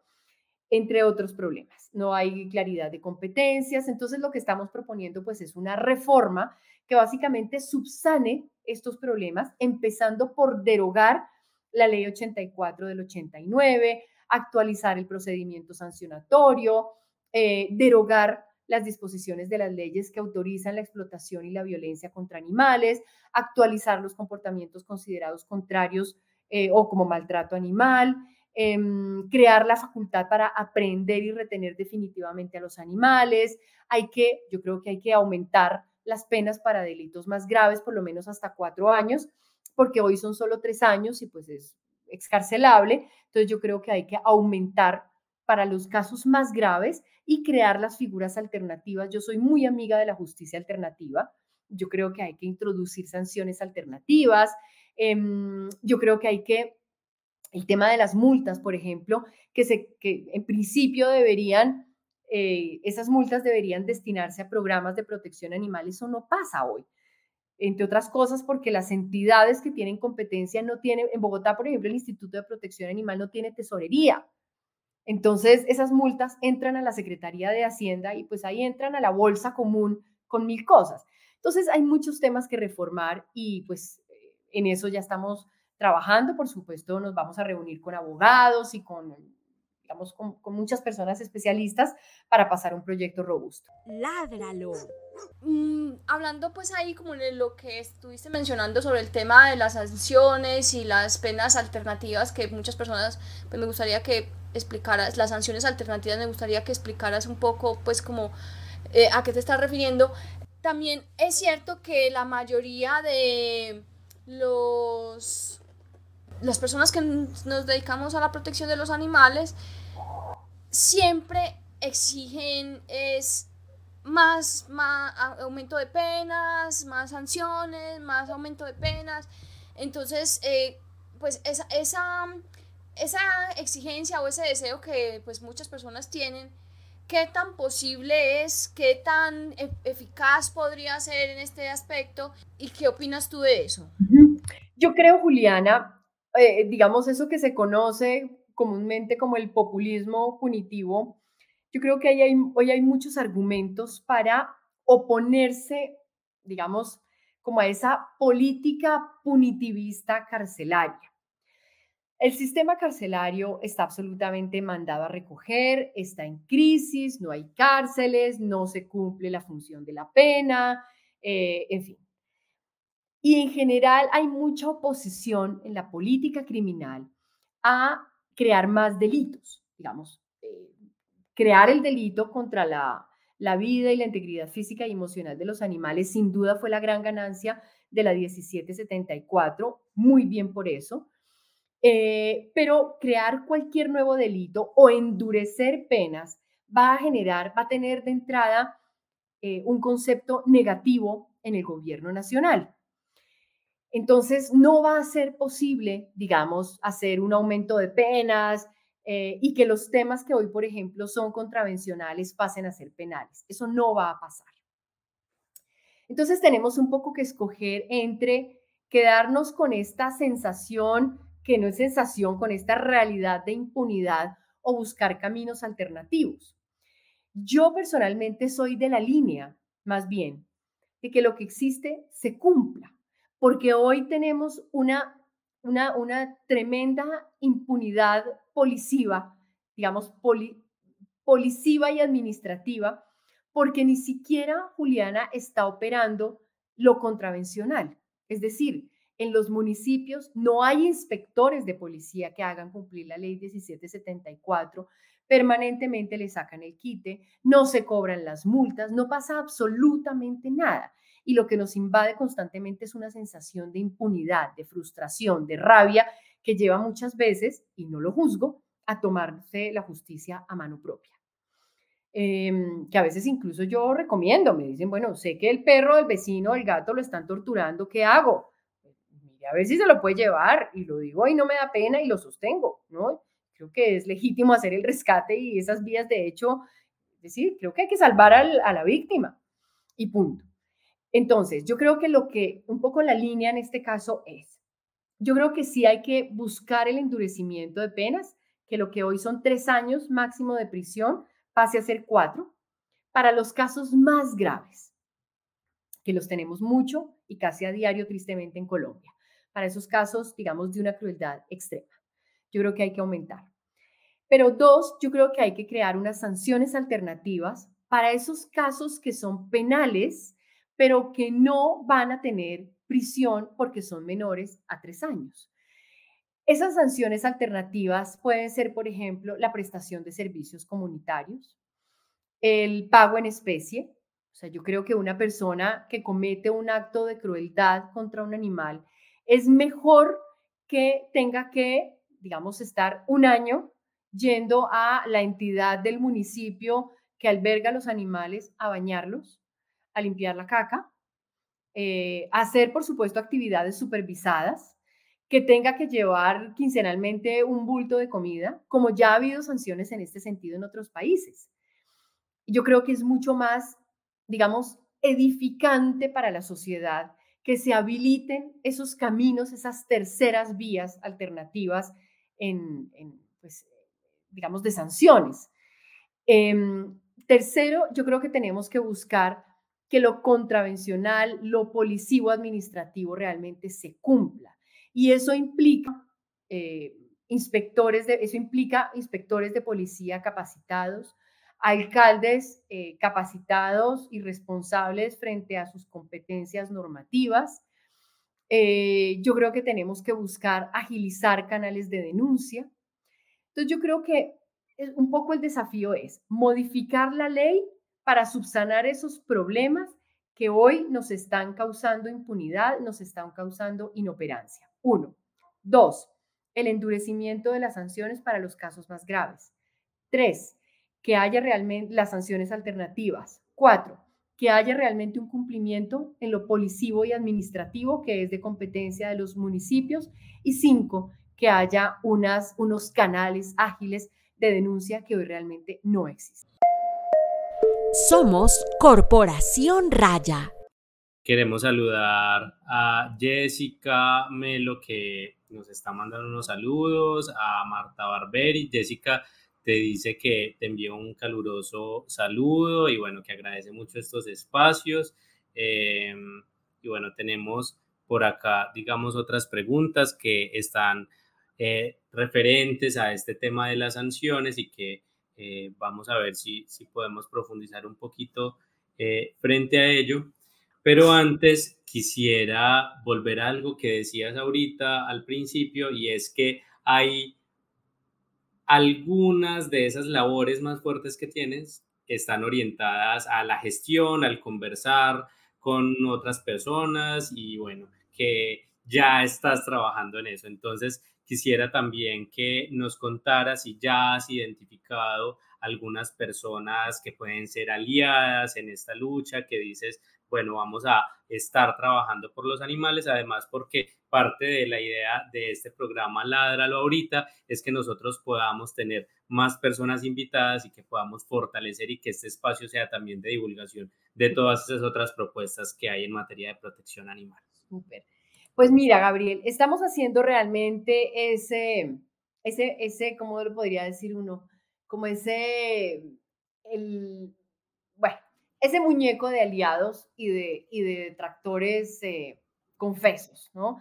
entre otros problemas. No hay claridad de competencias, entonces lo que estamos proponiendo pues es una reforma que básicamente subsane estos problemas, empezando por derogar la ley 84 del 89, actualizar el procedimiento sancionatorio, eh, derogar las disposiciones de las leyes que autorizan la explotación y la violencia contra animales, actualizar los comportamientos considerados contrarios eh, o como maltrato animal, em, crear la facultad para aprender y retener definitivamente a los animales. Hay que, yo creo que hay que aumentar las penas para delitos más graves, por lo menos hasta cuatro años, porque hoy son solo tres años y pues es excarcelable. Entonces yo creo que hay que aumentar para los casos más graves y crear las figuras alternativas. Yo soy muy amiga de la justicia alternativa. Yo creo que hay que introducir sanciones alternativas. Em, yo creo que hay que, el tema de las multas, por ejemplo, que, se, que en principio deberían, eh, esas multas deberían destinarse a programas de protección animal. Eso no pasa hoy entre otras cosas porque las entidades que tienen competencia no tienen, en Bogotá, por ejemplo, el Instituto de Protección Animal no tiene tesorería. Entonces, esas multas entran a la Secretaría de Hacienda y pues ahí entran a la bolsa común con mil cosas. Entonces, hay muchos temas que reformar y pues en eso ya estamos trabajando. Por supuesto, nos vamos a reunir con abogados y con digamos, con, muchas personas especialistas para pasar un proyecto robusto. Ládralo. Mm, hablando pues ahí como de lo que estuviste mencionando sobre el tema de las sanciones y las penas alternativas que muchas personas, pues me gustaría que explicaras, las sanciones alternativas, me gustaría que explicaras un poco pues como eh, a qué te estás refiriendo. También es cierto que la mayoría de los las personas que nos dedicamos a la protección de los animales siempre exigen es más, más aumento de penas, más sanciones, más aumento de penas. Entonces, eh, pues esa, esa, esa, exigencia o ese deseo que pues muchas personas tienen, ¿qué tan posible es? ¿Qué tan e, eficaz podría ser en este aspecto? ¿Y qué opinas tú de eso? Yo creo, Juliana, eh, digamos eso que se conoce comúnmente como el populismo punitivo, yo creo que hoy hay muchos argumentos para oponerse, digamos, como a esa política punitivista carcelaria. El sistema carcelario está absolutamente mandado a recoger, está en crisis, no hay cárceles, no se cumple la función de la pena, eh, en fin. Y en general hay mucha oposición en la política criminal a crear más delitos, digamos, eh, crear el delito contra la, vida y la integridad física y emocional de los animales, sin duda fue la gran ganancia de la 1774, muy bien por eso. Eh, pero crear cualquier nuevo delito o endurecer penas va a generar, va a tener de entrada eh, un concepto negativo en el gobierno nacional. Entonces, no va a ser posible, digamos, hacer un aumento de penas eh, y que los temas que hoy, por ejemplo, son contravencionales pasen a ser penales. Eso no va a pasar. Entonces, tenemos un poco que escoger entre quedarnos con esta sensación, que no es sensación, con esta realidad de impunidad o buscar caminos alternativos. Yo personalmente soy de la línea, más bien, de que lo que existe se cumpla porque hoy tenemos una, una, una tremenda impunidad policiva, digamos, policiva y administrativa, porque ni siquiera Juliana está operando lo contravencional. Es decir, en los municipios no hay inspectores de policía que hagan cumplir la ley 1774, permanentemente le sacan el quite, no se cobran las multas, no pasa absolutamente nada y lo que nos invade constantemente es una sensación de impunidad, de frustración, de rabia, que lleva muchas veces, y no lo juzgo, a tomarse la justicia a mano propia. Em, que a veces incluso yo recomiendo, me dicen, bueno, sé que el perro, el vecino, el gato lo están torturando, ¿qué hago? Mire, a ver si se lo puede llevar, y lo digo y no me da pena y lo sostengo, ¿no? Creo que es legítimo hacer el rescate y esas vías, de hecho, es decir, creo que hay que salvar a la víctima, y punto. Entonces, yo creo que lo que un poco la línea en este caso es, yo creo que sí hay que buscar el endurecimiento de penas, que lo que hoy son tres años máximo de prisión pase a ser cuatro, para los casos más graves, que los tenemos mucho y casi a diario tristemente en Colombia, para esos casos, digamos, de una crueldad extrema. Yo creo que hay que aumentar. Pero dos, yo creo que hay que crear unas sanciones alternativas para esos casos que son penales, pero que no van a tener prisión porque son menores a tres años. Esas sanciones alternativas pueden ser, por ejemplo, la prestación de servicios comunitarios, el pago en especie. O sea, yo creo que una persona que comete un acto de crueldad contra un animal es mejor que tenga que, digamos, estar un año yendo a la entidad del municipio que alberga los animales a bañarlos, a limpiar la caca, eh, hacer, por supuesto, actividades supervisadas, que tenga que llevar quincenalmente un bulto de comida, como ya ha habido sanciones en este sentido en otros países. Yo creo que es mucho más, digamos, edificante para la sociedad que se habiliten esos caminos, esas terceras vías alternativas en, pues, digamos, de sanciones. Em, tercero, yo creo que tenemos que buscar que lo contravencional, lo policivo administrativo realmente se cumpla. Y eso implica eh, inspectores de, eso implica inspectores de policía capacitados, alcaldes eh, capacitados y responsables frente a sus competencias normativas. Eh, yo creo que tenemos que buscar agilizar canales de denuncia. Entonces yo creo que un poco el desafío es modificar la ley para subsanar esos problemas que hoy nos están causando impunidad, nos están causando inoperancia. Uno. Dos, el endurecimiento de las sanciones para los casos más graves. Tres, que haya realmente las sanciones alternativas. Cuatro, que haya realmente un cumplimiento en lo policivo y administrativo que es de competencia de los municipios. Y cinco, que haya unos canales ágiles de denuncia que hoy realmente no existen. Somos Corporación Raya. Queremos saludar a Jessica Melo que nos está mandando unos saludos, a Marta Barberi. Jessica te dice que te envió un caluroso saludo y bueno, que agradece mucho estos espacios. Em, y bueno, tenemos por acá, digamos, otras preguntas que están eh, referentes a este tema de las sanciones y que eh, vamos a ver si, si podemos profundizar un poquito eh, frente a ello. Pero antes quisiera volver a algo que decías ahorita al principio y es que hay algunas de esas labores más fuertes que tienes están orientadas a la gestión, al conversar con otras personas y bueno, que ya estás trabajando en eso. Entonces, quisiera también que nos contaras si ya has identificado algunas personas que pueden ser aliadas en esta lucha, que dices, bueno, vamos a estar trabajando por los animales, además porque parte de la idea de este programa Ládralo ahorita es que nosotros podamos tener más personas invitadas y que podamos fortalecer y que este espacio sea también de divulgación de todas esas otras propuestas que hay en materia de protección animal. Súper. Pues mira, Gabriel, estamos haciendo realmente ese, ese, ese, ¿cómo lo podría decir uno? Como ese, el, bueno, ese muñeco de aliados y de, y de detractores eh, confesos, ¿no?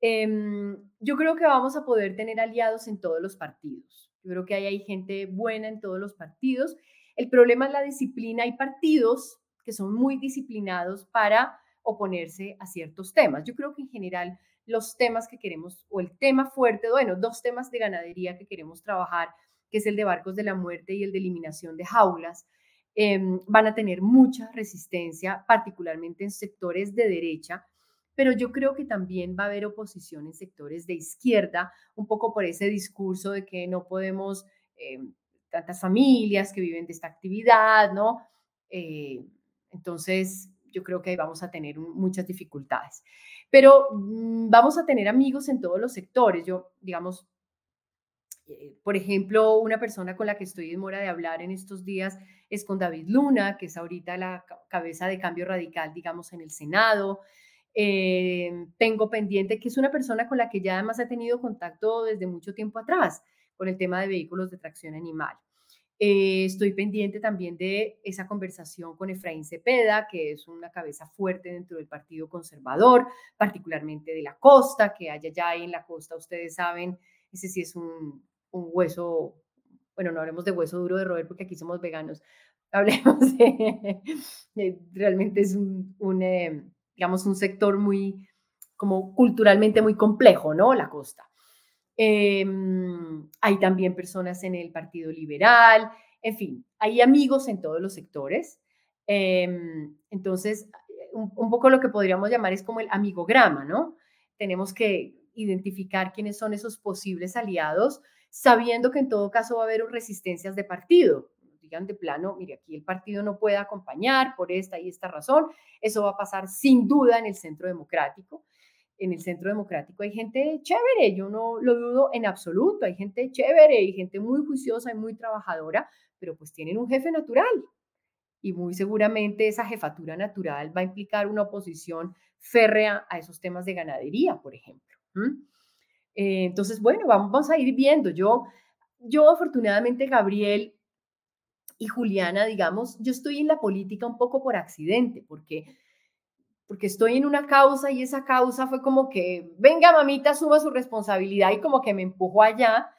Em, yo creo que vamos a poder tener aliados en todos los partidos. Yo creo que ahí hay gente buena en todos los partidos. El problema es la disciplina. Hay partidos que son muy disciplinados para oponerse a ciertos temas. Yo creo que en general los temas que queremos, o el tema fuerte, bueno, dos temas de ganadería que queremos trabajar, que es el de barcos de la muerte y el de eliminación de jaulas, em, van a tener mucha resistencia, particularmente en sectores de derecha, pero yo creo que también va a haber oposición en sectores de izquierda, un poco por ese discurso de que no podemos, em, tantas familias que viven de esta actividad, ¿no? Eh, entonces, yo creo que ahí vamos a tener muchas dificultades. Pero mm, vamos a tener amigos en todos los sectores. Yo, digamos, eh, por ejemplo, una persona con la que estoy en mora de hablar en estos días es con David Luna, que es ahorita la cabeza de cambio radical, digamos, en el Senado. Eh, tengo pendiente que es una persona con la que ya además he tenido contacto desde mucho tiempo atrás con el tema de vehículos de tracción animal. Eh, estoy pendiente también de esa conversación con Efraín Cepeda, que es una cabeza fuerte dentro del Partido Conservador, particularmente de la costa, que haya ya ahí en la costa, ustedes saben, ese sí es un, hueso bueno, no hablemos de hueso duro de roer porque aquí somos veganos, hablemos de, realmente es un, eh, digamos, un sector muy, como culturalmente muy complejo, ¿no? La costa. Em, hay también personas en el Partido Liberal, en fin, hay amigos en todos los sectores. Em, entonces, un, un, poco lo que podríamos llamar es como el amigograma, ¿no? Tenemos que identificar quiénes son esos posibles aliados, sabiendo que en todo caso va a haber resistencias de partido. Digan de plano, mire, aquí el partido no puede acompañar por esta y esta razón. Eso va a pasar sin duda en el centro democrático en el centro democrático hay gente chévere, yo no lo dudo en absoluto, hay gente chévere y gente muy juiciosa y muy trabajadora, pero pues tienen un jefe natural. Y muy seguramente esa jefatura natural va a implicar una oposición férrea a esos temas de ganadería, por ejemplo. Eh, entonces, bueno, vamos, vamos a ir viendo. Yo, yo afortunadamente, Gabriel y Juliana, digamos, yo estoy en la política un poco por accidente, porque porque estoy en una causa y esa causa fue como que, venga mamita, suba su responsabilidad y como que me empujó allá,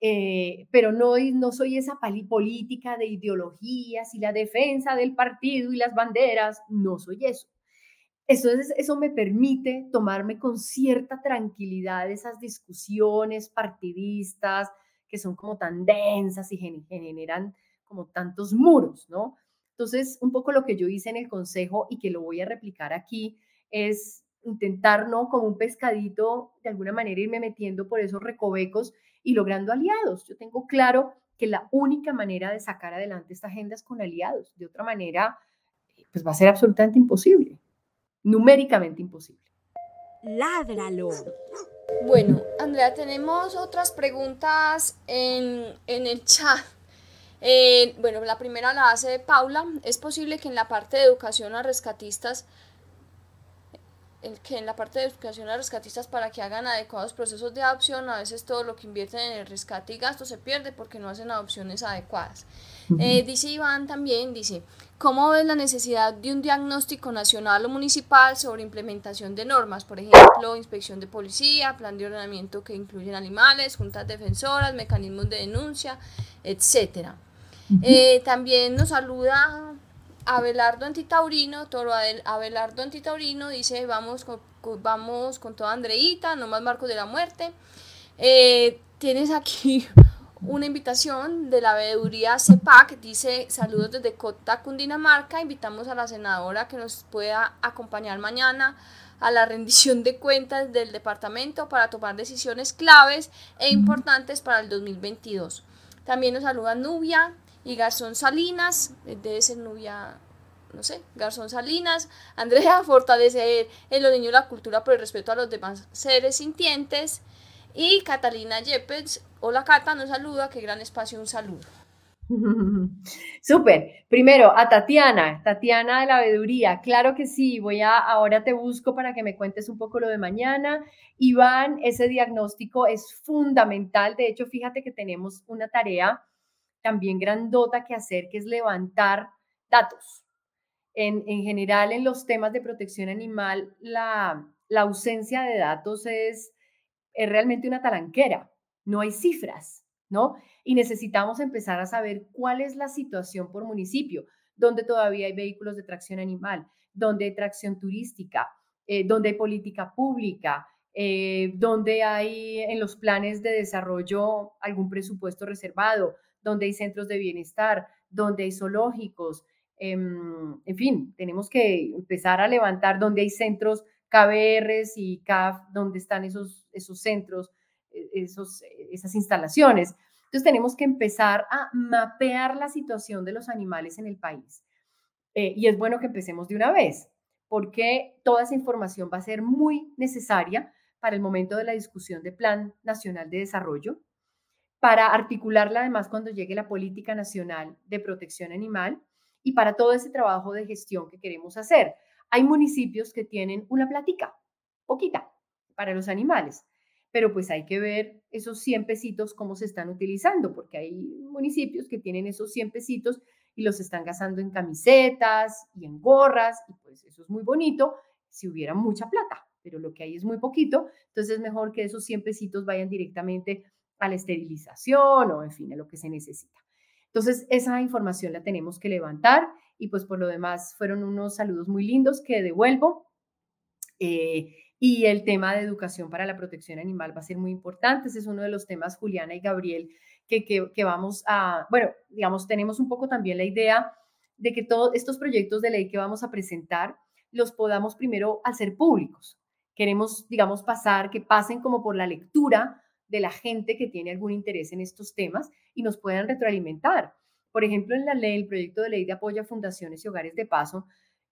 eh, pero no, no soy esa política de ideologías y la defensa del partido y las banderas, no soy eso. Entonces, eso me permite tomarme con cierta tranquilidad esas discusiones partidistas que son como tan densas y generan como tantos muros, ¿no? Entonces, un poco lo que yo hice en el consejo y que lo voy a replicar aquí es intentar, ¿no? Como un pescadito, de alguna manera irme metiendo por esos recovecos y logrando aliados. Yo tengo claro que la única manera de sacar adelante esta agenda es con aliados. De otra manera, pues va a ser absolutamente imposible, numéricamente imposible. Ládralo. Bueno, Andrea, tenemos otras preguntas en, en el chat. Eh, bueno, la primera la hace Paula. Es posible que en la parte de educación a rescatistas, el que en la parte de educación a rescatistas para que hagan adecuados procesos de adopción, a veces todo lo que invierten en el rescate y gasto se pierde porque no hacen adopciones adecuadas. Eh, dice Iván también, dice, ¿cómo ves la necesidad de un diagnóstico nacional o municipal sobre implementación de normas? Por ejemplo, inspección de policía, plan de ordenamiento que incluyen animales, juntas defensoras, mecanismos de denuncia, etcétera. Eh, también nos saluda Abelardo Antitaurino, Toro Abelardo Antitaurino, dice, vamos con, vamos con toda Andreita, no más Marcos de la Muerte. Eh, tienes aquí una invitación de la veeduría CEPAC, dice, saludos desde Cota, Cundinamarca, invitamos a la senadora que nos pueda acompañar mañana a la rendición de cuentas del departamento para tomar decisiones claves e importantes para el 2022. También nos saluda Nubia, y Garzón Salinas, debe ser Nubia, no sé, Garzón Salinas, Andrea, fortalecer en los niños la cultura por el respeto a los demás seres sintientes, y Catalina Yepes, hola Cata, nos saluda, qué gran espacio, un saludo. Súper. Primero, a Tatiana, Tatiana de la veeduría. Claro que sí, voy a, ahora te busco para que me cuentes un poco lo de mañana. Iván, ese diagnóstico es fundamental. De hecho, fíjate que tenemos una tarea también grandota que hacer, que es levantar datos. En, general, en los temas de protección animal, la, ausencia de datos es, es realmente una talanquera. No hay cifras, ¿no? Y necesitamos empezar a saber cuál es la situación por municipio, donde todavía hay vehículos de tracción animal, donde hay tracción turística, eh, donde hay política pública, eh, donde hay en los planes de desarrollo algún presupuesto reservado, donde hay centros de bienestar, donde hay zoológicos, em, en fin, tenemos que empezar a levantar donde hay centros KBRs y CAF, donde están esos, esos centros, e, esos, esas instalaciones. Entonces tenemos que empezar a mapear la situación de los animales en el país. Eh, y es bueno que empecemos de una vez, porque toda esa información va a ser muy necesaria para el momento de la discusión del Plan Nacional de Desarrollo, para articularla además cuando llegue la política nacional de protección animal y para todo ese trabajo de gestión que queremos hacer. Hay municipios que tienen una platica, poquita, para los animales, pero pues hay que ver esos 100 pesitos cómo se están utilizando, porque hay municipios que tienen esos 100 pesitos y los están gastando en camisetas y en gorras, y pues eso es muy bonito si hubiera mucha plata, pero lo que hay es muy poquito, entonces es mejor que esos 100 pesitos vayan directamente a la esterilización o en fin, a lo que se necesita. Entonces, esa información la tenemos que levantar y pues por lo demás fueron unos saludos muy lindos que devuelvo. Eh, y el tema de educación para la protección animal va a ser muy importante. Ese es uno de los temas, Juliana y Gabriel, que, que, que vamos a, bueno, digamos, tenemos un poco también la idea de que todos estos proyectos de ley que vamos a presentar los podamos primero hacer públicos. Queremos, digamos, pasar, que pasen como por la lectura de la gente que tiene algún interés en estos temas y nos puedan retroalimentar. Por ejemplo, en la ley, el proyecto de ley de apoyo a fundaciones y hogares de paso,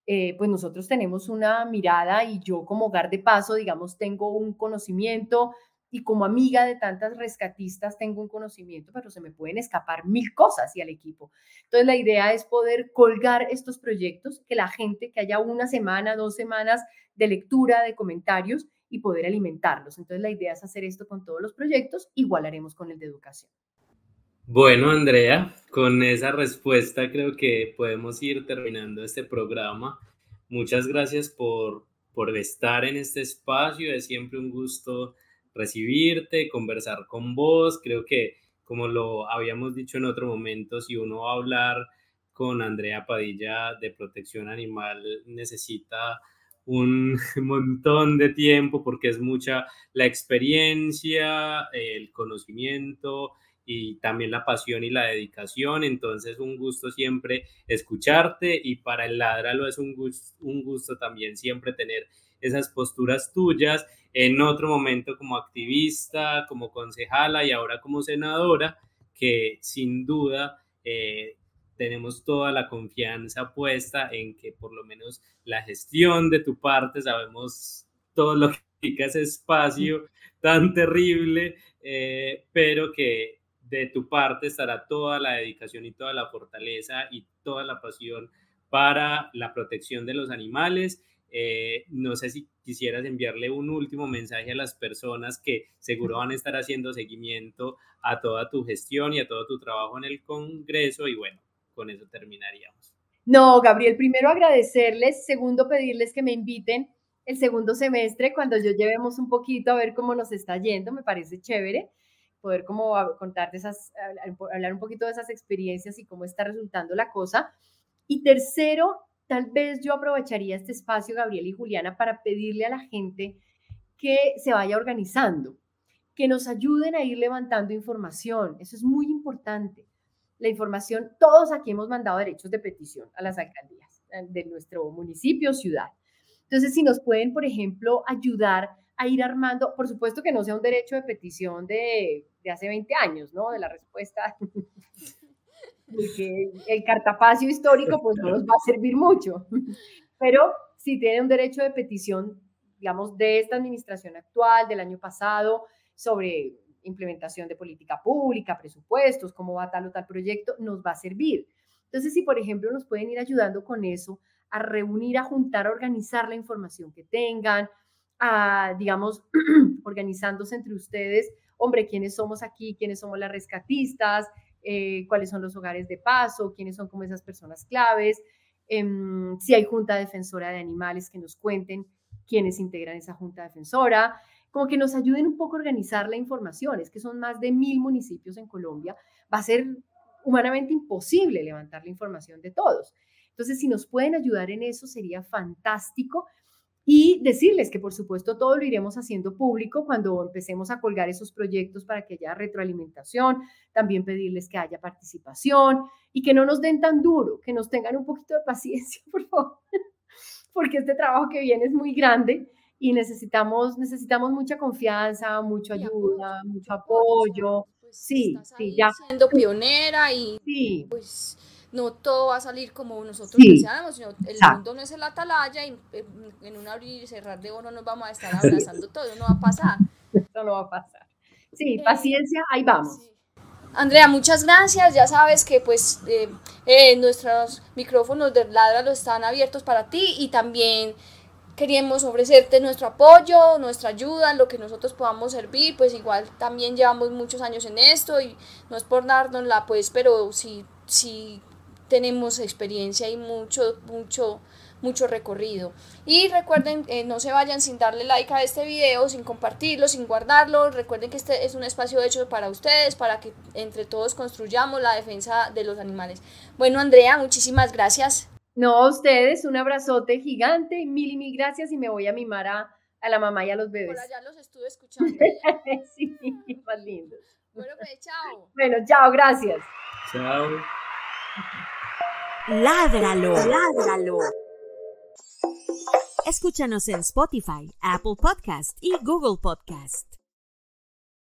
eh, pues nosotros tenemos una mirada y yo como hogar de paso, digamos, tengo un conocimiento y como amiga de tantas rescatistas tengo un conocimiento, pero se me pueden escapar mil cosas y al equipo. Entonces la idea es poder colgar estos proyectos, que la gente, que haya una semana, dos semanas de lectura, de comentarios y poder alimentarlos. Entonces la idea es hacer esto con todos los proyectos, igual haremos con el de educación. Bueno, Andrea, con esa respuesta creo que podemos ir terminando este programa. Muchas gracias por, por estar en este espacio. Es siempre un gusto recibirte, conversar con vos. Creo que, como lo habíamos dicho en otro momento, si uno va a hablar con Andrea Padilla de protección animal, necesita un montón de tiempo porque es mucha la experiencia, el conocimiento, y también la pasión y la dedicación. Entonces, un gusto siempre escucharte y para el Ladralo es un gusto, un gusto también siempre tener esas posturas tuyas en otro momento como activista, como concejala y ahora como senadora, que sin duda eh, tenemos toda la confianza puesta en que por lo menos la gestión de tu parte sabemos todo lo que implica ese espacio tan terrible, eh, pero que de tu parte estará toda la dedicación y toda la fortaleza y toda la pasión para la protección de los animales. Eh, no sé si quisieras enviarle un último mensaje a las personas que seguro van a estar haciendo seguimiento a toda tu gestión y a todo tu trabajo en el Congreso y bueno, con eso terminaríamos. No, Gabriel, primero agradecerles, segundo pedirles que me inviten el segundo semestre cuando yo llevemos un poquito a ver cómo nos está yendo, me parece chévere poder como contarte esas, hablar un poquito de esas experiencias y cómo está resultando la cosa. Y tercero, tal vez yo aprovecharía este espacio, Gabriel y Juliana, para pedirle a la gente que se vaya organizando, que nos ayuden a ir levantando información. Eso es muy importante. La información, todos aquí hemos mandado derechos de petición a las alcaldías eh, de nuestro municipio, ciudad. Entonces, si nos pueden, por ejemplo, ayudar a ir armando, por supuesto que no sea un derecho de petición de hace 20 años, ¿no? De la respuesta. Porque el cartapacio histórico pues no nos va a servir mucho. Pero si tiene un derecho de petición, digamos, de esta administración actual, del año pasado, sobre implementación de política pública, presupuestos, cómo va tal o tal proyecto, nos va a servir. Entonces, si por ejemplo nos pueden ir ayudando con eso, a reunir, a juntar, a organizar la información que tengan, a, digamos, organizándose entre ustedes hombre, quiénes somos aquí, quiénes somos las rescatistas, eh, cuáles son los hogares de paso, quiénes son como esas personas claves, em, si hay junta defensora de animales que nos cuenten quiénes integran esa junta defensora, como que nos ayuden un poco a organizar la información, es que son más de mil municipios en Colombia, va a ser humanamente imposible levantar la información de todos. Entonces, si nos pueden ayudar en eso, sería fantástico. Y decirles que por supuesto todo lo iremos haciendo público cuando empecemos a colgar esos proyectos para que haya retroalimentación, también pedirles que haya participación y que no nos den tan duro, que nos tengan un poquito de paciencia, por favor, porque este trabajo que viene es muy grande y necesitamos, necesitamos mucha confianza, mucha ayuda, mucho apoyo. Pues, sí, sí, ya. Siendo pionera y sí. pues no todo va a salir como nosotros deseamos, sino el mundo no es el atalaya y en un abrir y cerrar de oro nos vamos a estar abrazando todo, no va a pasar. Eso no va a pasar. Sí, eh, paciencia, ahí vamos. Andrea, muchas gracias. Ya sabes que pues eh, eh, nuestros micrófonos de Ladra lo están abiertos para ti y también queríamos ofrecerte nuestro apoyo, nuestra ayuda, lo que nosotros podamos servir, pues igual también llevamos muchos años en esto y no es por darnos la pues, pero si, si tenemos experiencia y mucho, mucho, mucho recorrido. Y recuerden, eh, no se vayan sin darle like a este video, sin compartirlo, sin guardarlo. Recuerden que este es un espacio hecho para ustedes, para que entre todos construyamos la defensa de los animales. Bueno, Andrea, muchísimas gracias. No, a ustedes, un abrazote gigante, mil y mil gracias y me voy a mimar a, a la mamá y a los bebés. Por allá los estuve escuchando. sí, más lindos. Bueno, pues chao. Bueno, chao, gracias. Chao. Ládralo, ládralo. Escúchanos en Spotify, Apple Podcast y Google Podcast.